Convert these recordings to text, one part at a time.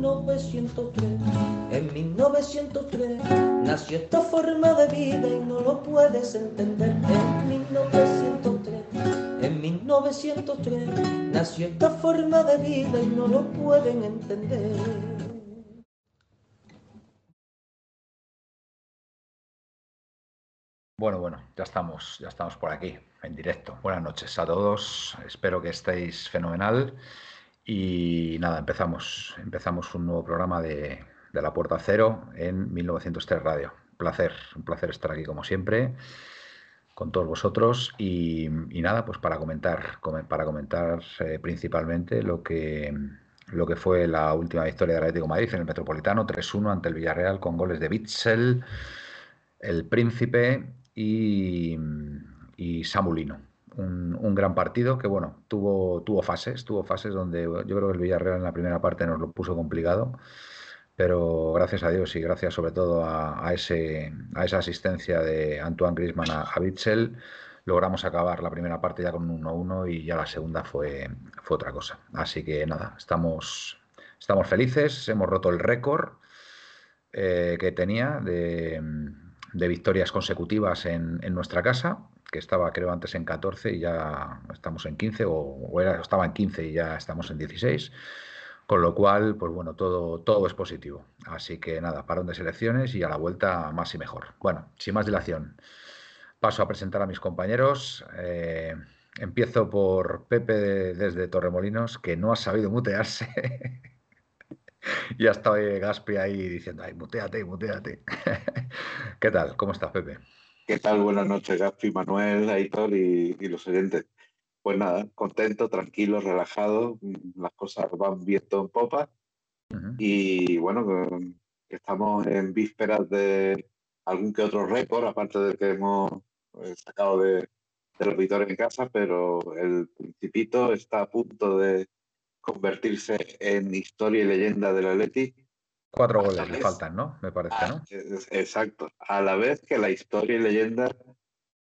1903. En 1903 nació esta forma de vida y no lo puedes entender. En 1903, en 1903 nació esta forma de vida y no lo pueden entender. Bueno, bueno, ya estamos, ya estamos por aquí, en directo. Buenas noches a todos, espero que estéis fenomenal. Y nada, empezamos, empezamos un nuevo programa de, La Puerta Cero en 1903 Radio. Un placer, un placer estar aquí como siempre con todos vosotros y, nada, pues para comentar, para comentar eh, principalmente lo que, lo que fue la última victoria del Atlético de Madrid en el Metropolitano, 3-1 ante el Villarreal con goles de Bitzel, el Príncipe y, y Samulino. Un, gran partido que, bueno, tuvo, tuvo fases, tuvo fases donde yo creo que el Villarreal en la primera parte nos lo puso complicado, pero gracias a Dios y gracias sobre todo a, ese, a esa asistencia de Antoine Griezmann a, a logramos acabar la primera parte ya con un 1-1 y ya la segunda fue, fue otra cosa. Así que nada, estamos, estamos felices, hemos roto el récord eh, que tenía de de victorias consecutivas en, nuestra casa, que estaba creo antes en 14 y ya estamos en 15, o, era, estaba en 15 y ya estamos en 16. Con lo cual, pues bueno, todo, todo es positivo. Así que nada, parón de selecciones y a la vuelta más y mejor. Bueno, sin más dilación, paso a presentar a mis compañeros. Eh, empiezo por Pepe desde Torremolinos, que no ha sabido mutearse. y ha estado Gaspi ahí diciendo, ay, muteate, muteate. ¿Qué tal? ¿Cómo estás, Pepe? ¿Qué tal? Buenas noches, Gaspi, Manuel, Aitor y, y los oyentes. Pues nada, contento, tranquilo, relajado, las cosas van viento en popa. Y bueno, estamos en vísperas de algún que otro récord, aparte de que hemos eh, sacado de, de los victorios en casa, pero el Principito está a punto de, convertirse en historia y leyenda del Atleti. Cuatro goles le faltan, ¿no? Me parece, ¿no? Exacto. A la vez que la historia y leyenda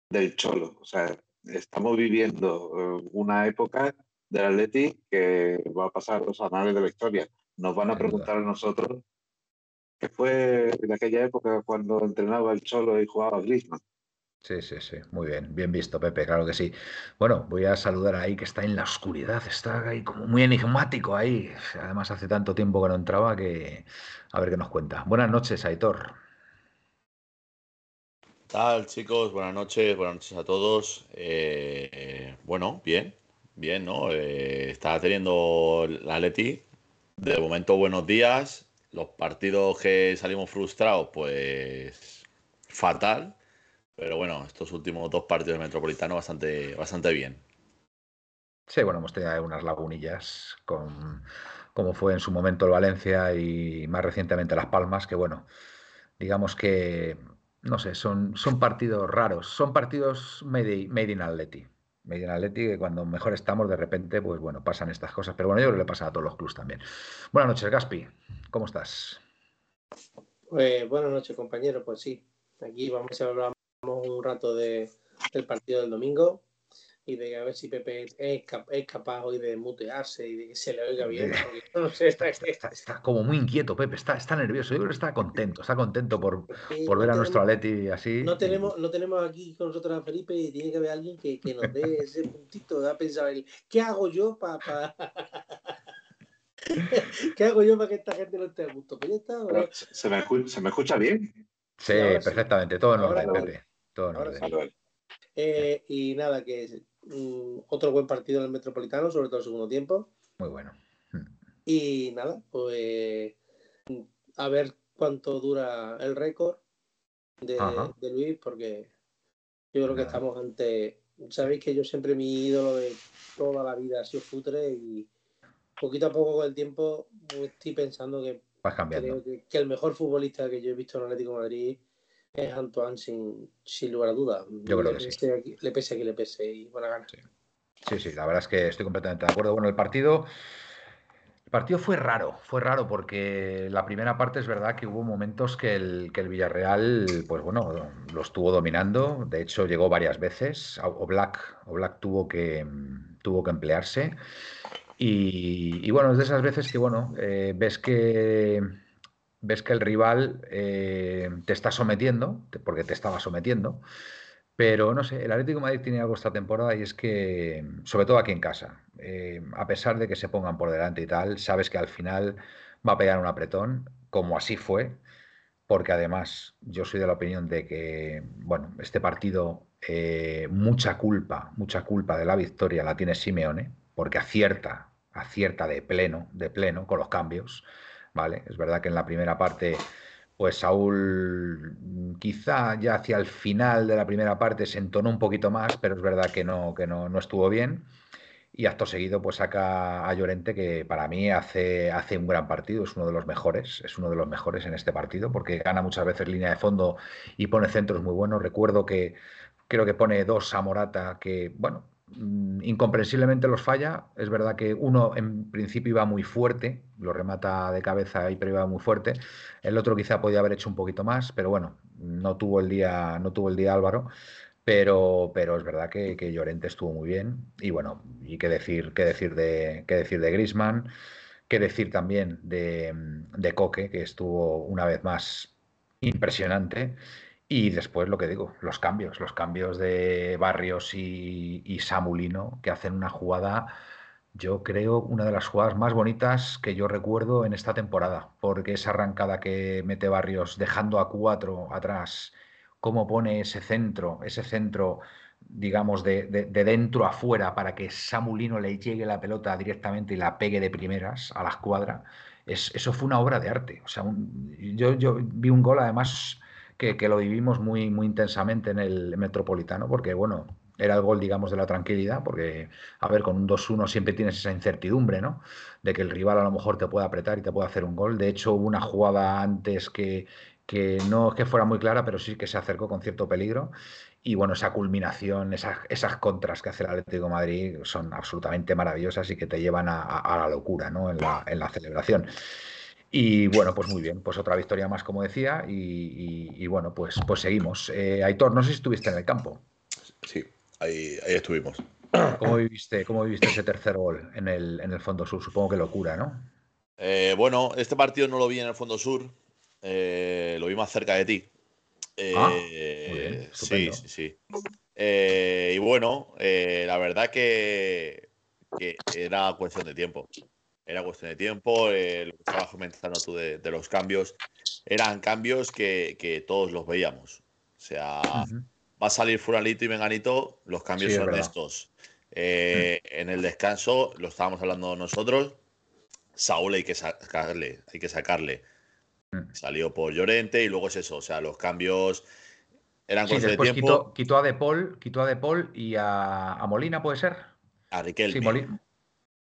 del Cholo. O sea, estamos viviendo eh, una época del Atleti que va a pasar los anales de la historia. Nos van a preguntar a nosotros qué fue en aquella época cuando entrenaba el Cholo y jugaba Griezmann. Sí, sí, sí, muy bien, bien visto, Pepe, claro que sí. Bueno, voy a saludar ahí que está en la oscuridad, está ahí como muy enigmático ahí. Además, hace tanto tiempo que no entraba que a ver qué nos cuenta. Buenas noches, Aitor. ¿Qué tal, chicos? Buenas noches, buenas noches a todos. Eh, bueno, bien, bien, ¿no? Eh, está teniendo la Leti. De momento, buenos días. Los partidos que salimos frustrados, pues fatal pero bueno, estos últimos dos partidos de Metropolitano bastante, bastante bien. Sí, bueno, hemos tenido unas lagunillas con como fue en su momento el Valencia y más recientemente Las Palmas, que bueno, digamos que, no sé, son, son partidos raros, son partidos made, in Atleti. Made in Atleti, que cuando mejor estamos, de repente, pues bueno, pasan estas cosas. Pero bueno, yo creo que le pasa a todos los clubs también. Buenas noches, Gaspi. ¿Cómo estás? Pues buenas noches, compañero. Pues sí, aquí vamos a hablar un rato de, del partido del domingo y de a ver si Pepe es, capaz hoy de mutearse y de que se le oiga bien. está, como muy inquieto, Pepe, está, está nervioso. Yo creo que está contento, está contento por, por ver a nuestro Atleti así. No tenemos, no tenemos aquí con nosotros a Felipe y tiene que haber alguien que, que nos dé ese puntito. de pensar él, ¿qué hago yo para.? ¿Qué hago yo para que esta gente no esté a gusto? Pues ¿Se, me escucha, ¿Se me escucha bien? Sí, perfectamente, todo en orden, Pepe. Eh, y nada, que mm, otro buen partido en el Metropolitano, sobre todo el segundo tiempo. Muy bueno. Y nada, pues a ver cuánto dura el récord de, Luis, porque yo creo que estamos ante. Sabéis que yo siempre mi ídolo de toda la vida ha sido Futre y, poquito a poco con el tiempo pues, estoy pensando que, que, el mejor futbolista que yo he visto en Atlético de Madrid es Antoine sin, sin lugar a dudas. Yo creo que sí. le pese a que le pese y buena gana. Sí. sí, la verdad es que estoy completamente de acuerdo. Bueno, el partido partido fue raro, fue raro porque la primera parte es verdad que hubo momentos que el, que el Villarreal, pues bueno, lo estuvo dominando. De hecho, llegó varias veces. O Black, o Black tuvo, que, tuvo que emplearse. Y, bueno, es de esas veces que, bueno, eh, ves que ves que el rival eh, te está sometiendo, porque te estaba sometiendo, pero no sé, el Atlético de Madrid tiene algo esta temporada y es que, sobre todo aquí en casa, eh, a pesar de que se pongan por delante y tal, sabes que al final va a pegar un apretón, como así fue, porque además yo soy de la opinión de que, bueno, este partido, eh, mucha culpa, mucha culpa de la victoria la tiene Simeone, porque acierta, acierta de pleno, de pleno con los cambios, ¿vale? Es verdad que en la primera parte pues Saúl mm, quizá ya hacia el final de la primera parte se entonó un poquito más, pero es verdad que no, que no, estuvo bien. Y acto seguido, pues saca a Llorente, que para mí hace, hace un gran partido, es uno de los mejores, es uno de los mejores en este partido, porque gana muchas veces línea de fondo y pone centros muy buenos. Recuerdo que creo que pone dos a Morata, que, bueno, incomprensiblemente los falla. Es verdad que uno en principio iba muy fuerte, lo remata de cabeza y iba muy fuerte. El otro quizá podía haber hecho un poquito más, pero bueno, no tuvo el día, no tuvo el día Álvaro. Pero, pero es verdad que, Llorente estuvo muy bien. Y bueno, y qué decir, qué decir de qué decir de Grisman, qué decir también de, de Coque, que estuvo una vez más impresionante. Y después lo que digo, los cambios, los cambios de Barrios y, Samulino, que hacen una jugada, yo creo, una de las jugadas más bonitas que yo recuerdo en esta temporada, porque esa arrancada que mete Barrios dejando a cuatro atrás, cómo pone ese centro, ese centro, digamos, de, dentro a fuera para que Samulino le llegue la pelota directamente y la pegue de primeras a la escuadra, eso fue una obra de arte. O sea, yo, yo vi un gol además que, lo vivimos muy, muy intensamente en el Metropolitano, porque bueno, era el gol, digamos, de la tranquilidad, porque, a ver, con un 2-1 siempre tienes esa incertidumbre, ¿no? De que el rival a lo mejor te puede apretar y te puede hacer un gol. De hecho, hubo una jugada antes que, que no es que fuera muy clara, pero sí que se acercó con cierto peligro. Y bueno, esa culminación, esas, esas contras que hace el Atlético de Madrid son absolutamente maravillosas y que te llevan a, la locura, ¿no? En la, en la celebración. Y bueno, pues muy bien, pues otra victoria más, como decía, y, bueno, pues, pues seguimos. Eh, Aitor, no sé si estuviste en el campo. Sí, ahí, ahí estuvimos. ¿Cómo viviste, ¿Cómo viviste ese tercer gol en el, en el Fondo Sur? Supongo que locura, ¿no? Eh, bueno, este partido no lo vi en el Fondo Sur, eh, lo vi más cerca de ti. ah, muy bien, sí, sí, sí. y bueno, la verdad que, que era cuestión de tiempo era cuestión de tiempo, eh, lo que estabas comentando tú de, los cambios, eran cambios que, todos los veíamos. O sea, va a salir Furanito y Menganito, los cambios son estos. Eh, en el descanso, lo estábamos hablando nosotros, Saúl hay que sacarle, hay que sacarle. Salió por Llorente y luego es eso, o sea, los cambios eran sí, de tiempo. Quitó, a De Paul, quitó a De Paul y a, Molina, ¿puede ser? A Riquelme. Sí, Molina.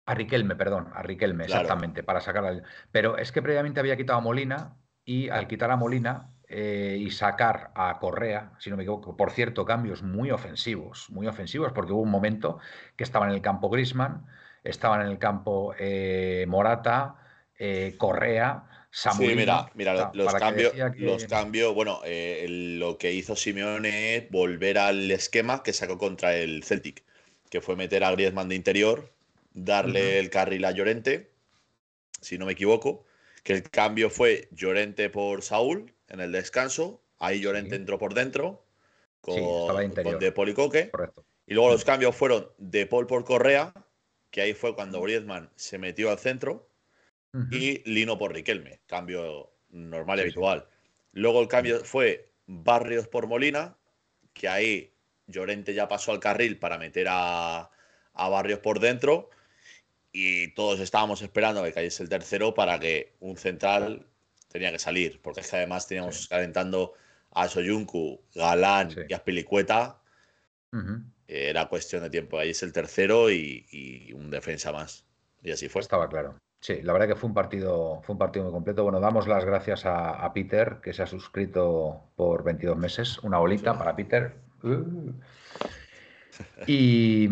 A Riquelme, perdón, a Riquelme, exactamente, para sacar al... Pero es que previamente había quitado a Molina y al quitar a Molina eh, y sacar a Correa, si no me equivoco, por cierto, cambios muy ofensivos, muy ofensivos, porque hubo un momento que estaba en el campo Grisman, estaban en el campo eh, Morata, eh, Correa, Samuel. Sí, mira, mira los, cambios, los cambios, bueno, lo que hizo Simeone es volver al esquema que sacó contra el Celtic, que fue meter a Griezmann de interior darle el carril a Llorente, si no me equivoco, que el cambio fue Llorente por Saúl en el descanso, ahí Llorente entró por dentro con, De Paul y Coque. Y luego los cambios fueron De Paul por Correa, que ahí fue cuando Griezmann se metió al centro, y Lino por Riquelme, cambio normal y habitual. Luego el cambio fue Barrios por Molina, que ahí Llorente ya pasó al carril para meter a, a Barrios por dentro y todos estábamos esperando que cayese el tercero para que un central tenía que salir, porque es que además teníamos calentando a Soyuncu, Galán y a Pilicueta. Era cuestión de tiempo. Ahí es el tercero y, un defensa más. Y así fue. Estaba claro. Sí, la verdad que fue un partido, fue un partido muy completo. Bueno, damos las gracias a, Peter, que se ha suscrito por 22 meses. Una bolita para Peter. Uh. Y,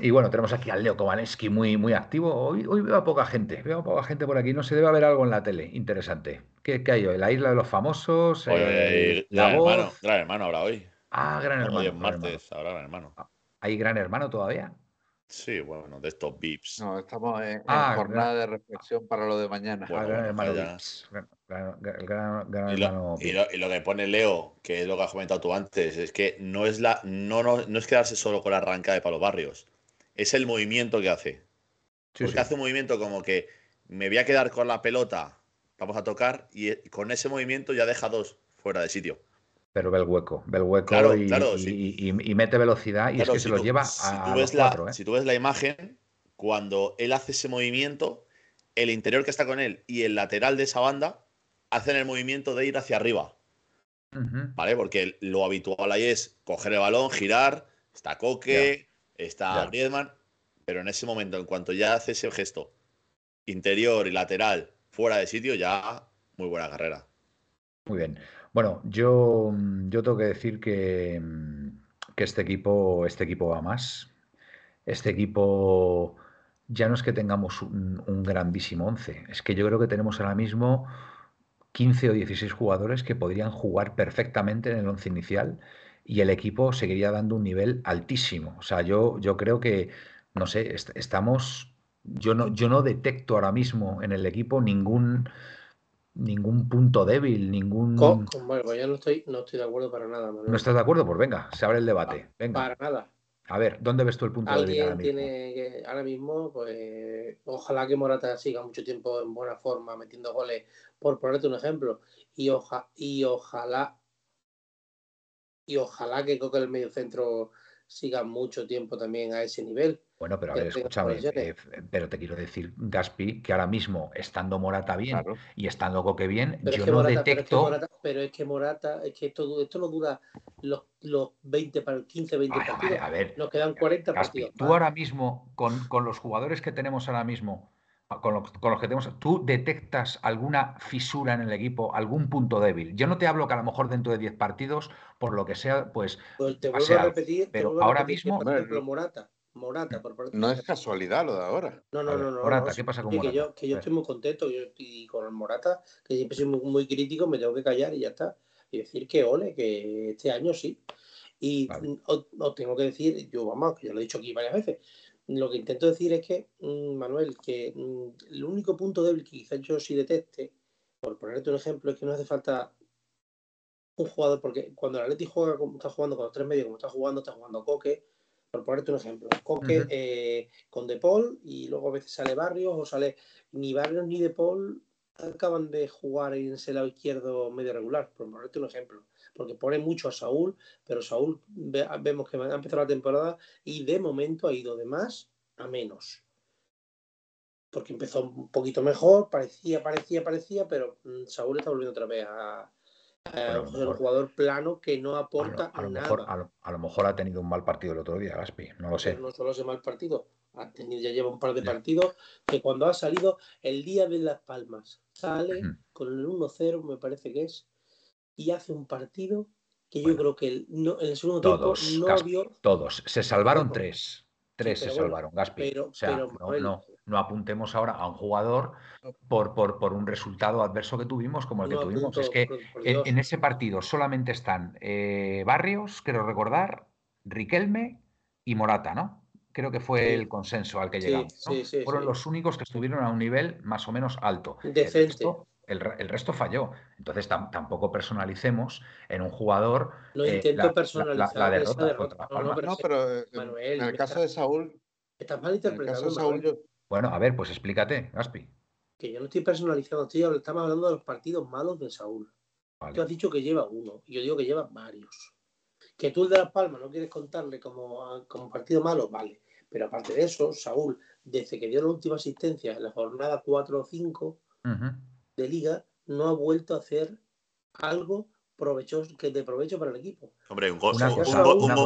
y, bueno, tenemos aquí al Leo Kowaleski muy, muy activo. Hoy, hoy veo a poca gente, veo a poca gente por aquí. No se debe haber algo en la tele interesante. ¿Qué, qué hay hoy? ¿La isla de los famosos? Eh, gran, hermano, gran hermano habrá hoy. Ah, gran hermano. Hoy es martes, gran hermano. ¿Hay gran hermano todavía? Sí, bueno, de estos VIPs. No, estamos en, ah, jornada de reflexión para lo de mañana. Ah, gran y, lo, que pone Leo, que es lo que has comentado tú antes, es que no es, la, no, no, no es quedarse solo con la arranca de los barrios, es el movimiento que hace. Porque hace un movimiento como que me voy a quedar con la pelota, vamos a tocar, y con ese movimiento ya deja dos fuera de sitio. Pero ve el hueco, ve el hueco y, y, mete velocidad y es que se lo lleva a, ves la, ¿eh? Si tú ves la imagen, cuando él hace ese movimiento, el interior que está con él y el lateral de esa banda hacen el movimiento de ir hacia arriba. ¿Vale? Porque lo habitual ahí es coger el balón, girar, está Coque, está Griezmann, pero en ese momento, en cuanto ya hace ese gesto interior y lateral fuera de sitio, ya muy buena carrera. Muy bien. Bueno, yo, yo tengo que decir que, que este equipo, este equipo va más. Este equipo ya no es que tengamos un, grandísimo once, es que yo creo que tenemos ahora mismo 15 o 16 jugadores que podrían jugar perfectamente en el once inicial y el equipo seguiría dando un nivel altísimo. O sea, yo, yo creo que, no sé, estamos, yo no, yo no detecto ahora mismo en el equipo ningún ningún punto débil, ningún... bueno, pues yo no estoy, no estoy de acuerdo para nada. ¿No estás de acuerdo? Pues venga, se abre el debate. Venga. Para nada. A ver, ¿dónde ves tú el punto débil ahora mismo? tiene que, ahora mismo, pues, ojalá que Morata siga mucho tiempo en buena forma, metiendo goles por ponerte un ejemplo. Y, oja, y ojalá y ojalá que Coque el medio centro siga mucho tiempo también a ese nivel. Bueno, pero a ver, escúchame, eh, pero te quiero decir, Gaspi, que ahora mismo, estando Morata bien y estando Coque bien, yo no detecto. Pero es, que Morata, es que esto, esto no dura los, los 20, 15, 20 partidos. A ver, Nos quedan 40 partidos. Tú ahora mismo, con, con los jugadores que tenemos ahora mismo, con, los que tenemos, ¿tú detectas alguna fisura en el equipo, algún punto débil? Yo no te hablo que a lo mejor dentro de 10 partidos, por lo que sea, pues. pues te vuelvo a repetir, pero ahora mismo. Por ejemplo, Morata. Morata, por No es casualidad lo de ahora. No, no, no, no. Morata, ¿qué pasa con Morata? Que yo, que yo estoy muy contento yo, y con el Morata, que siempre soy muy, crítico, me tengo que callar y ya está. Y decir que ole, que este año sí. Y os, tengo que decir, yo vamos, que ya lo he dicho aquí varias veces, lo que intento decir es que, mm, Manuel, que mm, el único punto débil que quizás yo sí detecte, por ponerte un ejemplo, es que no hace falta un jugador, porque cuando el Atleti juega como está jugando con los tres medios, como está jugando, está jugando Coque, por ponerte un ejemplo, Coque eh, con De Paul y luego a veces sale Barrios o sale ni Barrios ni De Paul acaban de jugar en ese lado izquierdo medio regular, por ponerte un ejemplo porque pone mucho a Saúl, pero Saúl vemos que ha empezado la temporada y de momento ha ido de más a menos. Porque empezó un poquito mejor, parecía, parecía, parecía, pero mm, Saúl está volviendo otra vez a, un jugador plano que no aporta a lo, nada. Mejor, a, lo, mejor ha tenido un mal partido el otro día, Gaspi, no lo sé. no solo ese mal partido, ha tenido, ya lleva un par de partidos que cuando ha salido el día de Las Palmas, sale con el 1-0, me parece que es, y hace un partido que yo creo que el, no, el segundo todos, tiempo no vio. Todos, se salvaron tres. Tres se salvaron, Gaspi. o sea, no, no, apuntemos ahora a un jugador por, por, por, un resultado adverso que tuvimos como el que tuvimos. es que en, ese partido solamente están eh, Barrios, quiero recordar, Riquelme y Morata, ¿no? Creo que fue el consenso al que llegamos. Fueron los únicos que estuvieron a un nivel más o menos alto. Decente el, resto falló. Entonces tampoco personalicemos en un jugador. No eh, intento personalizar la, derrota. No, pero, eh, en el caso de Saúl. Estás mal interpretado. Bueno, a ver, pues explícate, Gaspi. Que yo no estoy personalizando, estamos hablando de los partidos malos de Saúl. Tú has dicho que lleva uno, y yo digo que lleva varios. Que tú el de Las Palmas no quieres contarle como, como partido malo, vale. Pero aparte de eso, Saúl, desde que dio la última asistencia en la jornada 4 o 5, de liga no ha vuelto a hacer algo provechoso, que de provecho para el equipo. Hombre, un gol,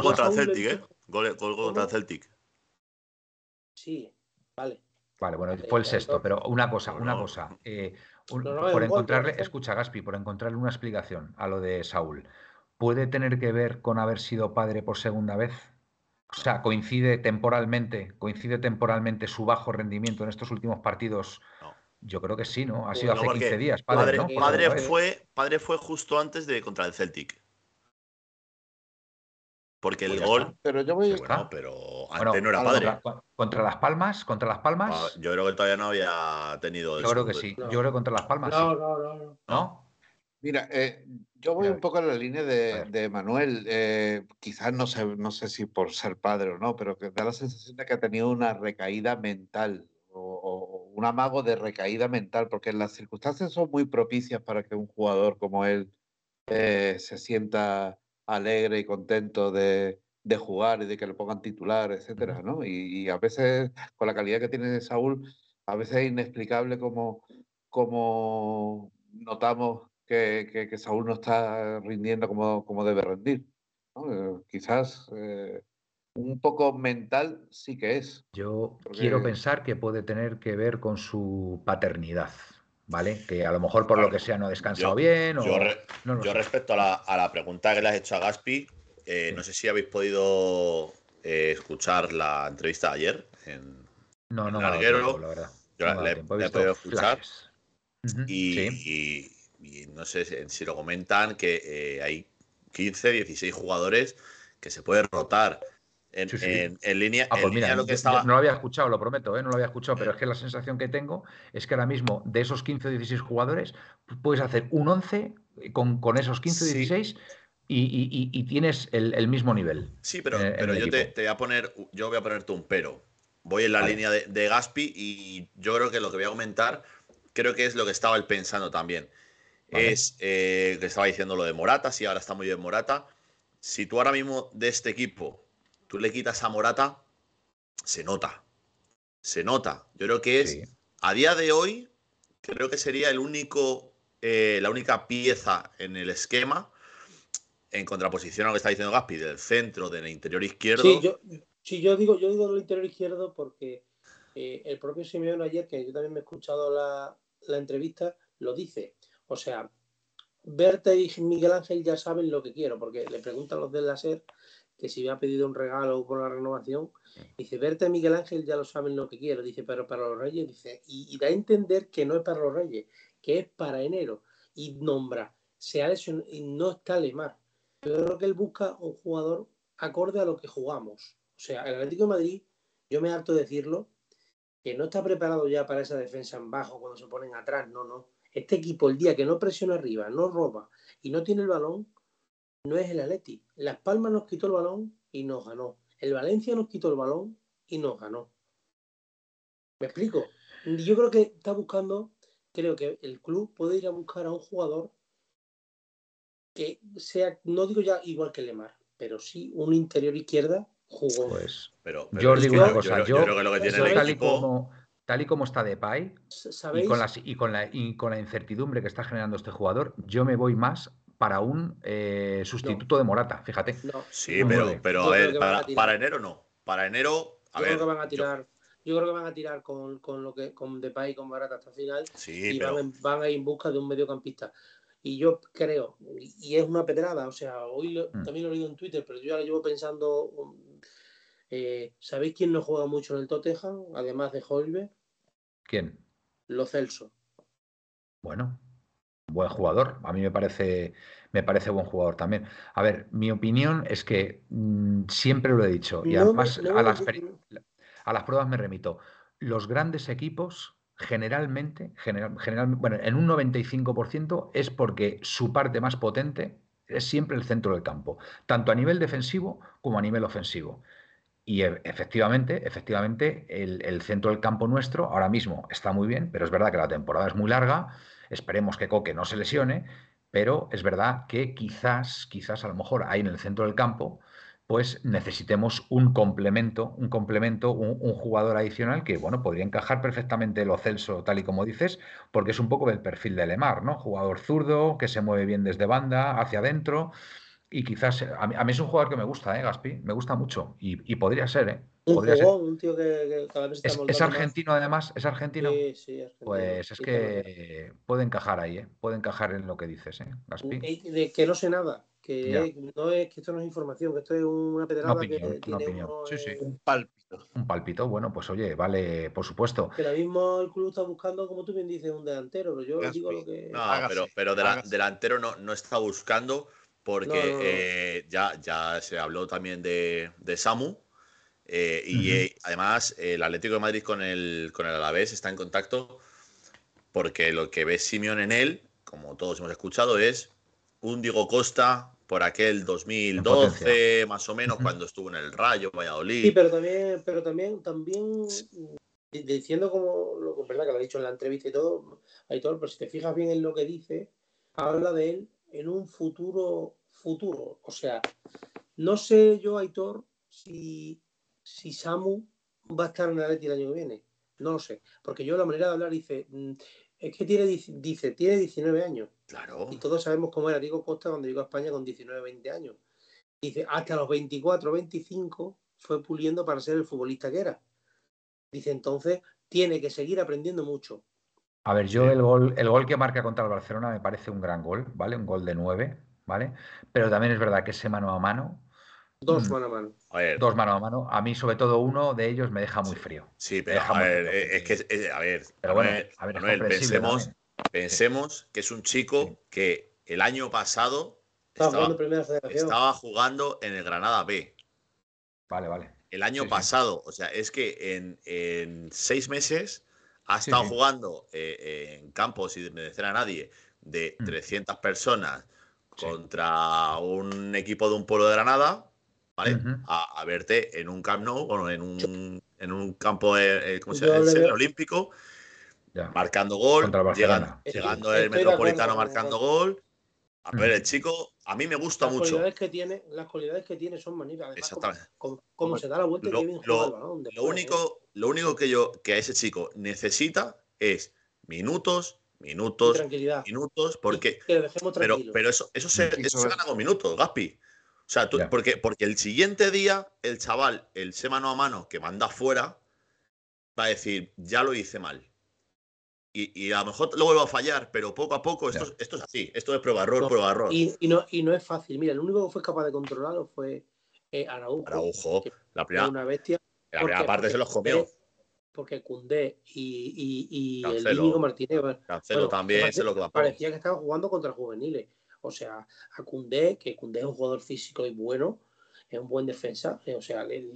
contra el Celtic, ¿eh? Gol, contra el Celtic. Sí, vale. Vale, bueno, fue el sexto, pero una cosa, una cosa. Eh, por encontrarle, escucha, Gaspi, por encontrarle una explicación a lo de Saúl, ¿puede tener que ver con haber sido padre por segunda vez? O sea, coincide temporalmente, coincide temporalmente su bajo rendimiento en estos últimos partidos. Yo creo que sí, ¿no? Ha sido hace 15 días. Padre, padre, fue, padre fue justo antes de contra el Celtic. Porque el pues gol. Pero yo voy bueno, pero antes no era padre. Contra, las Palmas, contra las Palmas. Ah, yo creo que todavía no había tenido. Yo creo que sí. Yo creo que contra las Palmas. No, no, no, no. Mira, eh, yo voy un poco en la línea de, Manuel. Eh, quizás no sé, no sé si por ser padre o no, pero que da la sensación de que ha tenido una recaída mental o, un amago de recaída mental, porque las circunstancias son muy propicias para que un jugador como él eh, se sienta alegre y contento de, jugar y de que lo pongan titular, etcétera, ¿no? Y, a veces, con la calidad que tiene Saúl, a veces es inexplicable como, como notamos que, Saúl no está rindiendo como, como debe rendir. Eh, quizás eh, un poco mental sí que es. Yo quiero pensar que puede tener que ver con su paternidad. ¿Vale? Que a lo mejor por lo que sea no ha descansado bien. O... Yo, respecto a la, pregunta que le has hecho a Gaspi, eh, no sé si habéis podido eh, escuchar la entrevista de ayer en, no, no, la verdad. Yo la, he, podido escuchar. y, no sé si, lo comentan que eh, hay 15, 16 jugadores que se pueden rotar. En, en, línea, ah, pues lo que estaba... no lo había escuchado, lo prometo, ¿eh? no lo había escuchado, pero es que la sensación que tengo es que ahora mismo de esos 15 o 16 jugadores puedes hacer un 11 con, con esos 15 o 16 y, y, tienes el, mismo nivel. Sí, pero, pero yo te, voy a poner, yo voy a ponerte un pero. Voy en la línea de, Gaspi y yo creo que lo que voy a comentar, creo que es lo que estaba él pensando también. Es eh, que estaba diciendo lo de Morata, sí, ahora está muy bien Morata. Si tú ahora mismo de este equipo tú le quitas a Morata, se nota. Se nota. Yo creo que es, a día de hoy, creo que sería el único, eh, la única pieza en el esquema, en contraposición a lo que está diciendo Gaspi, del centro, del interior izquierdo. Sí, yo, yo digo, yo digo del interior izquierdo porque eh, el propio Simeone ayer, que yo también me he escuchado la, la entrevista, lo dice. O sea, Berta y Miguel Ángel ya saben lo que quiero, porque le preguntan los del láser que si me ha pedido un regalo por la renovación, dice, verte Miguel Ángel ya lo saben lo que quiero, dice, pero para los Reyes, dice, y, da a entender que no es para los Reyes, que es para enero, y nombra, se ha y no está Lemar. Yo creo que él busca un jugador acorde a lo que jugamos. O sea, el Atlético de Madrid, yo me harto de decirlo, que no está preparado ya para esa defensa en bajo cuando se ponen atrás, no, no. Este equipo, el día que no presiona arriba, no roba y no tiene el balón, no es el Atleti. Las Palmas nos quitó el balón y nos ganó. El Valencia nos quitó el balón y nos ganó. ¿Me explico? Yo creo que está buscando, creo que el club puede ir a buscar a un jugador que sea, no digo ya igual que Lemar, pero sí un interior izquierda jugó. Pues, pero, yo os digo una cosa, yo, creo que lo que tiene el tal, y como, tal y como está de Pai y con, y, con la, y con la incertidumbre que está generando este jugador, yo me voy más para un eh, sustituto de Morata, fíjate. Sí, pero, pero a ver, para, enero no. Para enero. yo creo que van a tirar. Yo... creo que van a tirar con, con lo que con Depay y con Morata hasta el final y van, a ir en busca de un mediocampista. Y yo creo, y es una pedrada, o sea, hoy mm. también lo he leído en Twitter, pero yo ahora llevo pensando, um, eh, ¿sabéis quién no juega mucho en el Tottenham, además de Holbe? ¿Quién? Lo Celso. Bueno, buen jugador. A mí me parece, me parece buen jugador también. A ver, mi opinión es que mm, siempre lo he dicho y además a, las, a las pruebas me remito. Los grandes equipos generalmente, general, bueno, en un 95% es porque su parte más potente es siempre el centro del campo, tanto a nivel defensivo como a nivel ofensivo. Y e, efectivamente, efectivamente, el, el, centro del campo nuestro ahora mismo está muy bien, pero es verdad que la temporada es muy larga Esperemos que Coque no se lesione, pero es verdad que quizás, quizás a lo mejor ahí en el centro del campo, pues necesitemos un complemento, un complemento, un, jugador adicional que, bueno, podría encajar perfectamente lo Celso, tal y como dices, porque es un poco del perfil de Lemar, ¿no? Jugador zurdo, que se mueve bien desde banda, hacia adentro, y quizás, a mí, es un jugador que me gusta, ¿eh, Gaspi? Me gusta mucho y, podría ser, ¿eh? Un, tío que, cada vez está es, argentino además, es argentino. Sí, sí, argentino. Pues es que puede encajar ahí, ¿eh? Puede encajar en lo que dices, ¿eh, Gaspi? De que no sé nada, que no es que esto no es información, que esto es una pedrada que tiene un pálpito. Un pálpito, bueno, pues oye, vale, por supuesto. Que ahora mismo el club está buscando, como tú bien dices, un delantero, pero yo digo lo que. No, pero, pero delantero no, no está buscando porque eh, ya, ya se habló también de, Samu. Eh, y eh, además el Atlético de Madrid con el, con el Alavés está en contacto porque lo que ve Simeón en él, como todos hemos escuchado, es un Diego Costa por aquel 2012, más o menos, cuando estuvo en el Rayo, Valladolid. Sí, pero también, pero también, también diciendo como, lo, verdad que lo ha dicho en la entrevista y todo, Aitor, pero si te fijas bien en lo que dice, habla de él en un futuro futuro. O sea, no sé yo, Aitor, si, si Samu va a estar en la Leti el año que viene. No lo sé. Porque yo la manera de hablar dice, mm, es que tiene, dice, tiene 19 años. Claro. Y todos sabemos cómo era Diego Costa cuando llegó a España con 19, 20 años. Dice, hasta los 24, 25 fue puliendo para ser el futbolista que era. Dice, entonces, tiene que seguir aprendiendo mucho. A ver, yo el gol, el gol que marca contra el Barcelona me parece un gran gol, ¿vale? Un gol de nueve, ¿vale? Pero también es verdad que ese mano a mano. Dos mm, mano a mano. dos mano a mano. A mí, sobre todo, uno de ellos me deja muy frío. Sí, pero a ver, es que, a ver, pero bueno, a ver, pensemos, pensemos que es un chico que el año pasado estaba, jugando, en el Granada B. Vale, vale. El año pasado, o sea, es que en, en seis meses ha estado jugando eh, en campos, sin merecer a nadie, de 300 mm. personas contra un equipo de un pueblo de Granada, ¿vale? a, verte en un Camp Nou, bueno, en un, en un campo, eh, ¿cómo se llama? olímpico, marcando gol, llegando, el Metropolitano marcando gol. A ver, el chico, a mí me gusta las mucho. Cualidades que tiene, las cualidades que tiene son magníficas. Exactamente. Como, se da la vuelta lo, bien lo, balón, lo único, lo único que yo, que a ese chico necesita es minutos, minutos, minutos, porque. pero, pero eso, eso se, eso se gana con minutos, Gaspi. O sea, porque, porque el siguiente día, el chaval, el sé mano a mano que manda fuera, va a decir, ya lo hice mal. Y, a lo mejor lo vuelvo a fallar, pero poco a poco esto, esto es así. Esto es prueba error, prueba error. Y, no, y no es fácil. Mira, el único que fue capaz de controlarlo fue eh, Araujo. Araujo. La primera, una bestia. La primera parte se los comió porque Cundé y, y, el Íñigo Martínez Cancelo también se lo parecía que estaban jugando contra juveniles. O sea, a Cundé, que Cundé es un jugador físico y bueno, es un buen defensa. Eh, o sea, le,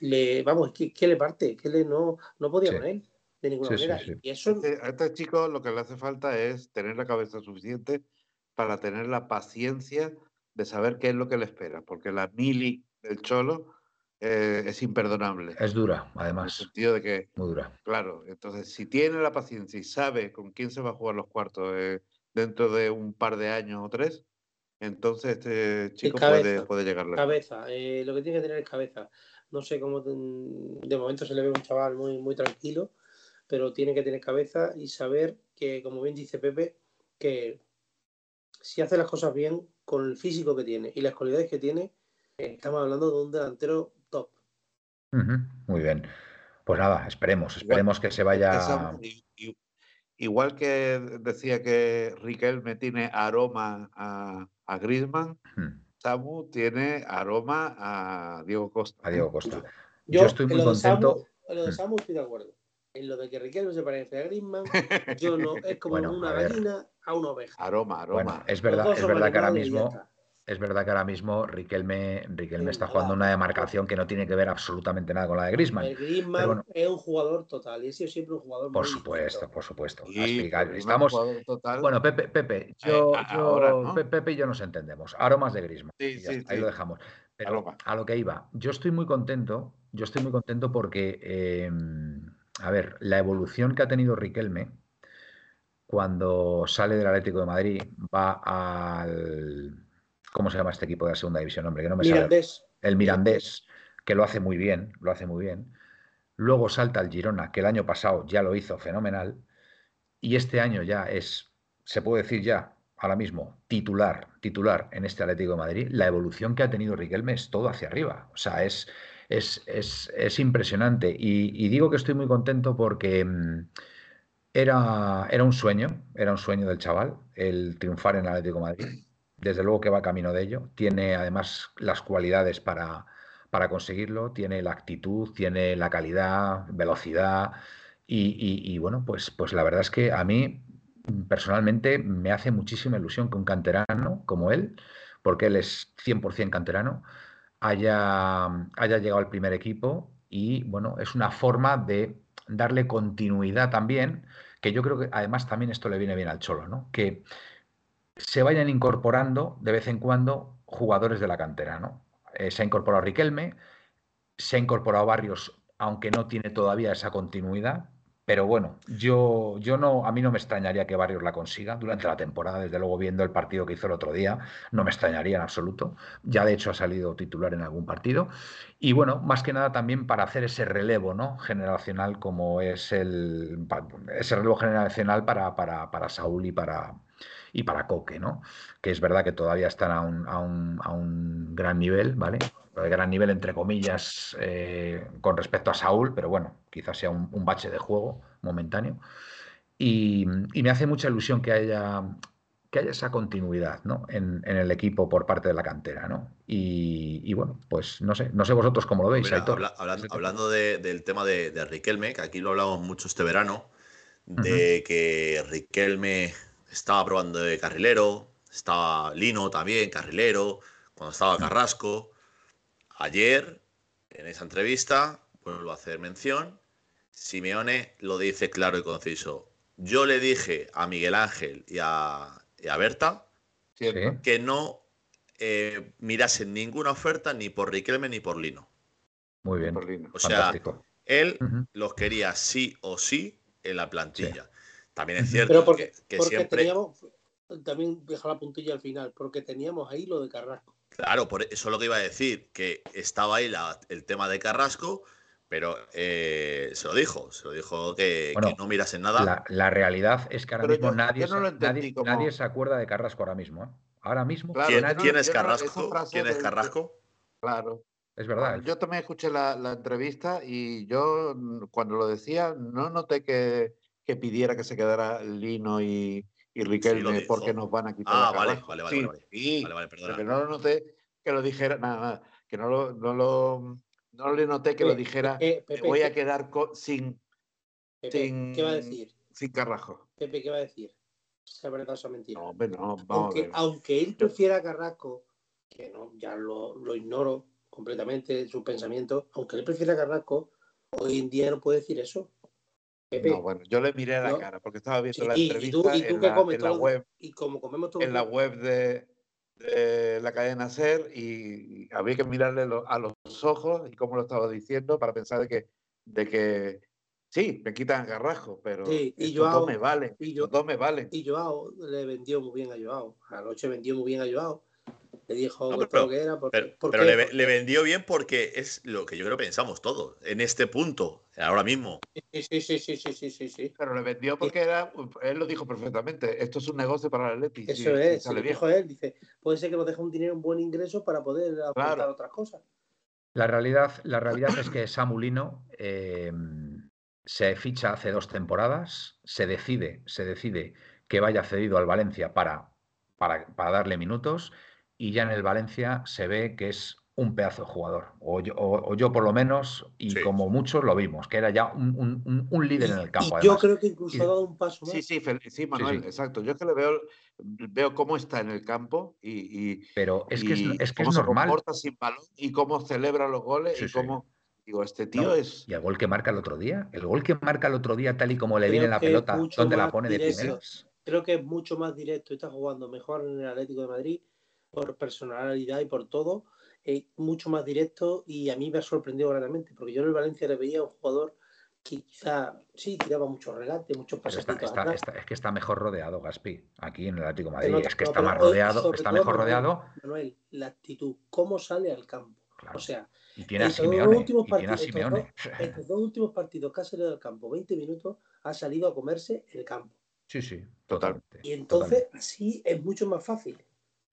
le, vamos, ¿qué, le parte? ¿Qué le no, no podía poner de ninguna manera. y eso... Este, a este chico lo que le hace falta es tener la cabeza suficiente para tener la paciencia de saber qué es lo que le espera, porque la mili del Cholo eh, es imperdonable. Es dura, además. En el sentido de que. Muy dura. Claro, entonces, si tiene la paciencia y sabe con quién se va a jugar los cuartos eh, dentro de un par de años o tres, entonces este chico puede, puede llegar Cabeza, eh, lo que tiene que tener es cabeza. No sé cómo. De momento se le ve un chaval muy, muy tranquilo, pero tiene que tener cabeza y saber que, como bien dice Pepe, que si hace las cosas bien, con el físico que tiene y las cualidades que tiene, estamos hablando de un delantero muy bien. Pues nada, esperemos, esperemos que se vaya. Igual que decía que Riquelme tiene aroma a, a Griezmann, Samu tiene aroma a Diego Costa. A Diego Costa. Yo, estoy muy contento. en lo de Samu estoy de acuerdo. En lo de que Riquelme se parece a Griezmann, yo no, es como una gallina a una oveja. Aroma, aroma. es verdad, es verdad que ahora mismo es verdad que ahora mismo Riquelme, Riquelme está jugando una demarcación que no tiene que ver absolutamente nada con la de Griezmann. El Griezmann es un jugador total y ha sido siempre un jugador Por supuesto, por supuesto. Estamos... Bueno, Pepe, Pepe, eh, yo, Pepe y yo nos entendemos. Aromas de Griezmann. ahí lo dejamos. Pero a lo que iba, yo estoy muy contento, yo estoy muy contento porque, em, a ver, la evolución que ha tenido Riquelme cuando sale del Atlético de Madrid va al ¿Cómo se llama este equipo de la segunda división? Hombre, que no me Mirandés. El Mirandés, que lo hace muy bien, lo hace muy bien. Luego salta el Girona, que el año pasado ya lo hizo fenomenal. Y este año ya es, se puede decir ya, ahora mismo, titular, titular en este Atlético de Madrid, la evolución que ha tenido Riquelme es todo hacia arriba. O sea, es, es, impresionante. Y, digo que estoy muy contento porque mm, era, era un sueño, era un sueño del chaval el triunfar en Atlético de Madrid. Desde luego que va camino de ello. Tiene además las cualidades para, para conseguirlo, tiene la actitud, tiene la calidad, velocidad. Y, bueno, pues, pues la verdad es que a mí personalmente me hace muchísima ilusión que un canterano como él, porque él es 100% canterano, haya, haya llegado al primer equipo y bueno, es una forma de darle continuidad también, que yo creo que además también esto le viene bien al Cholo, ¿no? Que se vayan incorporando de vez en cuando jugadores de la cantera, ¿no? Eh, se ha incorporado Riquelme, se ha incorporado Barrios, aunque no tiene todavía esa continuidad, pero bueno, yo, yo no, a mí no me extrañaría que Barrios la consiga durante la temporada, desde luego viendo el partido que hizo el otro día, no me extrañaría en absoluto. Ya de hecho ha salido titular en algún partido. Y bueno, más que nada también para hacer ese relevo ¿no? generacional como es el ese relevo generacional para, para, para Saúl y para, y para Coque, ¿no? Que es verdad que todavía están a un, a un, a un gran nivel, ¿vale? Gran nivel, entre comillas, eh, con respecto a Saúl, pero bueno, quizás sea un, bache de juego momentáneo. Y, me hace mucha ilusión que haya, que haya esa continuidad ¿no? en, el equipo por parte de la cantera. ¿no? Y, bueno, pues no sé, no sé vosotros cómo lo veis. hablando, del tema de, Riquelme, que aquí lo hablamos mucho este verano, de que Riquelme estaba probando de carrilero, estaba Lino también, carrilero, cuando estaba Carrasco. Ayer, en esa entrevista, vuelvo a hacer mención, Simeone lo dice claro y conciso. Yo le dije a Miguel Ángel y a, Berta que no eh, mirasen ninguna oferta ni por Riquelme ni por Lino. Muy bien. O sea, él los quería sí o sí en la plantilla. También es cierto porque, que, siempre. Teníamos, también deja la puntilla al final, porque teníamos ahí lo de Carrasco. Claro, por eso es lo que iba a decir, que estaba ahí el tema de Carrasco, pero eh, se lo dijo, se lo dijo que, no miras en nada. La, realidad es que ahora mismo nadie, nadie, se acuerda de Carrasco ahora mismo. ¿eh? Ahora mismo. ¿Quién, es Carrasco? ¿Quién es Carrasco? Claro. Es verdad. Yo también escuché la, entrevista y yo cuando lo decía no noté que, que pidiera que se quedara Lino y, y Riquelme porque nos van a quitar. Ah, vale, vale, vale, sí, vale, sí, vale, vale, perdona. no lo noté que lo dijera, nada, nada, que no lo, no lo, no le noté que lo dijera, Pepe, voy a quedar sin, sin, ¿Qué va a decir? Sin Carrasco. Pepe, ¿qué va a decir? ¿Es verdad o mentira? No, hombre, no, vamos aunque, aunque él prefiera a Carrasco, que no, ya lo, lo ignoro completamente, su pensamiento, aunque él prefiera a Carrasco, hoy en día no puede decir eso. No, bueno, yo le miré a la cara porque estaba viendo la entrevista en, la, web. Y como comemos En la web de, la cadena SER y, había que mirarle a los ojos y como lo estaba diciendo para pensar de que, de que sí, me quitan garrajo, pero sí, y Joao, me vale. Y yo, dos me valen. Y Joao le vendió muy bien a Joao. Anoche vendió muy bien a Joao le dijo pero, que era. pero, le, vendió bien porque es lo que yo creo que pensamos todos, en este punto, ahora mismo. Sí, sí, sí, sí, sí, sí, sí. Pero le vendió porque era, él lo dijo perfectamente, esto es un negocio para el Atleti. Eso es, lo dijo él, dice, puede ser que nos deje un dinero, un buen ingreso para poder aportar otras cosas. La realidad, la realidad es que Samulino eh, se ficha hace dos temporadas, se decide, se decide que vaya cedido al Valencia para, para, para darle minutos y ya en el Valencia se ve que es un pedazo de jugador, o yo, por lo menos, y como muchos lo vimos, que era ya un, líder en el campo. yo creo que incluso ha dado un paso más. Sí, sí, sí Manuel, exacto. Yo es que le veo, veo cómo está en el campo y. Pero es que es, es, que cómo es se normal. comporta sin balón y cómo celebra los goles y cómo. Digo, este tío es. Y el gol que marca el otro día, el gol que marca el otro día, tal y como le viene la pelota, donde la pone de primeras. Creo que es mucho más directo, está jugando mejor en el Atlético de Madrid por personalidad y por todo, es mucho más directo y a mí me ha sorprendido grandemente, porque yo en el Valencia le veía a un jugador que quizá sí tiraba muchos relatos, muchos pasos. es que está mejor rodeado Gaspi, aquí en el Atlético de Madrid. es que está más rodeado, está mejor rodeado. Manuel, la actitud, cómo sale al campo. O sea, y tiene a Simeone. Estos, dos últimos partidos que ha salido al campo, 20 minutos, ha salido a comerse el campo. Sí, sí, totalmente. Y entonces así es mucho más fácil.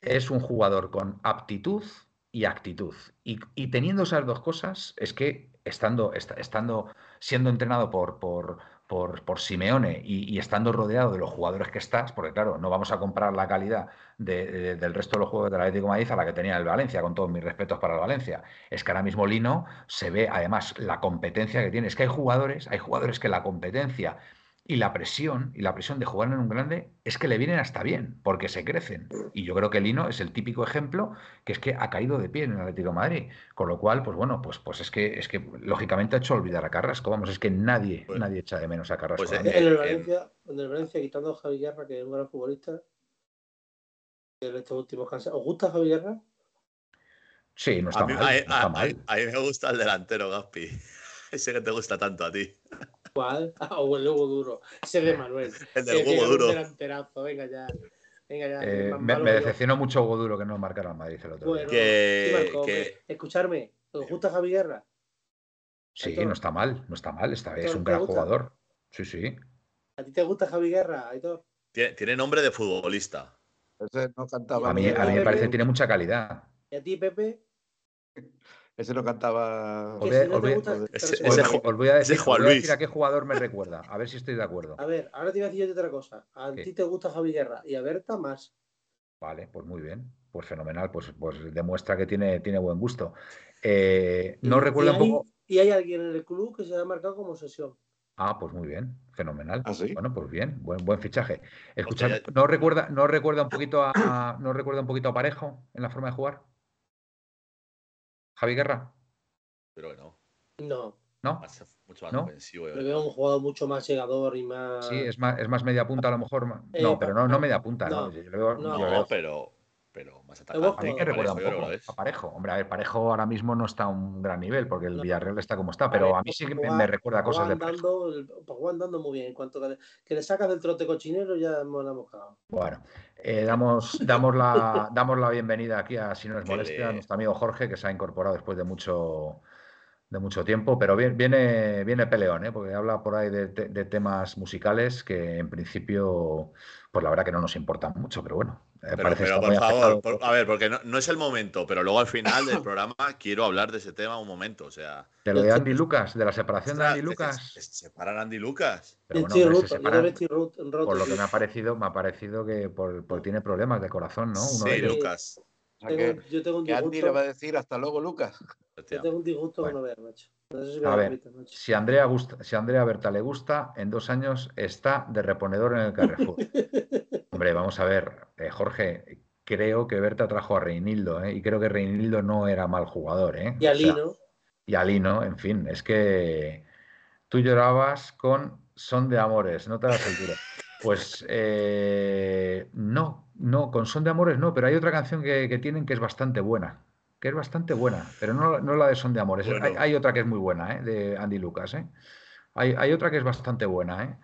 Es un jugador con aptitud y actitud. Y, teniendo esas dos cosas, es que estando, estando siendo entrenado por, por, por, Simeone y, estando rodeado de los jugadores que estás, porque claro, no vamos a comprar la calidad del resto de los juegos del Atlético de Madrid a la que tenía el Valencia, con todos mis respetos para el Valencia. Es que ahora mismo Lino se ve además la competencia que tiene. Es que hay jugadores, hay jugadores que la competencia y la presión, y la presión de jugar en un grande, es que le vienen hasta bien, porque se crecen. Y yo creo que Lino es el típico ejemplo que es que ha caído de pie en el Atlético de Madrid. Con lo cual, pues bueno, pues, pues es que es que lógicamente ha hecho olvidar a Carrasco. Vamos, es que nadie, pues nadie echa de menos a Carrasco. Pues, en, el Valencia, en el Valencia, quitando a Javi Guerra, que es un gran futbolista, en estos últimos cansados. ¿Os gusta Javi Guerra? Sí, no está, mal, a, mal. A, mí me gusta el delantero, Gaspi. Ese que te gusta tanto a ti. ¿Cuál? Ah, o el huevo duro. Ese de Manuel. el del huevo duro. delanterazo, venga ya. Venga ya. Eh, me, decepcionó mucho huevo duro que no marcara el Madrid el otro día. Que, Escucharme, ¿os gusta Javi Guerra? Sí, no está mal, no está mal. Esta vez es un gran jugador. Sí, sí. ¿A ti te gusta Javi Guerra, Aitor? Tiene, tiene nombre de futbolista. Ese no cantaba. A mí, a mí me parece que tiene mucha calidad. ¿Y a ti, Pepe? Ese no cantaba. Os voy a decir a qué jugador me recuerda. A ver si estoy de acuerdo. A ver, ahora te voy a decir otra cosa. A ti te gusta Javi Guerra y a Berta más. Vale, pues muy bien. Pues fenomenal. Pues, pues demuestra que tiene, tiene buen gusto. Eh, no recuerdo un poco. Y hay alguien en el club que se ha marcado como sesión. Ah, pues muy bien, fenomenal. ¿Ah, bueno, pues bien, buen, buen fichaje. Escuchad, ¿no recuerda, no recuerda un poquito a, no recuerda un poquito a Parejo en la forma de jugar? Javi Guerra. Pero no. No. ¿No? mucho más ofensivo. Le veo un jugador mucho más llegador y más. Sí, es más, es más media punta a lo mejor. Eh, no, pero no, no media punta, ¿no? no, pero, pero más atacante. A mí que recuerda un poco a Parejo. Hombre, a ver, Parejo ahora mismo no está a un gran nivel porque el Villarreal está como está, pero a mí sí que me, recuerda cosas de Parejo. Juan andando muy bien. En cuanto que, que le sacas del trote cochinero ya hemos la mojado. Bueno, eh, damos, damos, la, damos la bienvenida aquí a, si no es molestia, a nuestro amigo Jorge que se ha incorporado después de mucho de mucho tiempo, pero viene, viene peleón, ¿eh? porque habla por ahí de, temas musicales que en principio, pues la verdad que no nos importan mucho, pero bueno. Eh, pero, por favor, a ver, porque no, es el momento, pero luego al final del programa quiero hablar de ese tema un momento, o sea... De lo de Andy Lucas, de la separación de Andy Lucas. ¿Se, separan Andy Lucas? Pero bueno, por lo que me ha parecido, me ha parecido que por, tiene problemas de corazón, ¿no? Uno sí, Lucas. Yo tengo un que Andy le va a decir hasta luego, Lucas. Yo tengo un disgusto con ver, macho. a ver, si Andrea, gusta, si Andrea Berta le gusta, en dos años está de reponedor en el Carrefour. Hombre, vamos a ver, eh, Jorge, creo que Berta trajo a Reinildo, ¿eh? y creo que Reinildo no era mal jugador. ¿eh? Y Alino. y Alino, en fin, es que tú llorabas con Son de Amores, no te das el tiro. Pues eh, no, no, con Son de Amores no, pero hay otra canción que tienen que es bastante buena que es bastante buena, pero no, no la de Son de Amores. Hay, otra que es muy buena, ¿eh? de Andy Lucas. ¿eh? Hay, otra que es bastante buena. ¿eh?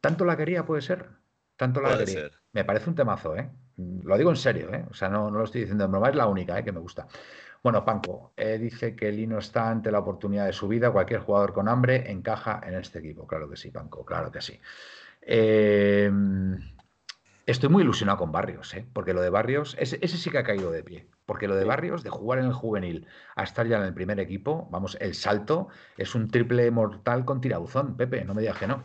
¿Tanto la quería puede ser? Tanto la quería. Me parece un temazo, ¿eh? Lo digo en serio, ¿eh? O sea, no, no lo estoy diciendo en broma, es la única ¿eh? que me gusta. Bueno, Panco eh, dice que Lino está ante la oportunidad de su vida. Cualquier jugador con hambre encaja en este equipo. Claro que sí, Panco, claro que sí. Eh, Estoy muy ilusionado con Barrios, ¿eh? porque lo de Barrios, ese, sí que ha caído de pie. Porque lo de Barrios, de jugar en el juvenil a estar ya en el primer equipo, vamos, el salto es un triple mortal con tirabuzón, Pepe, no me digas que no.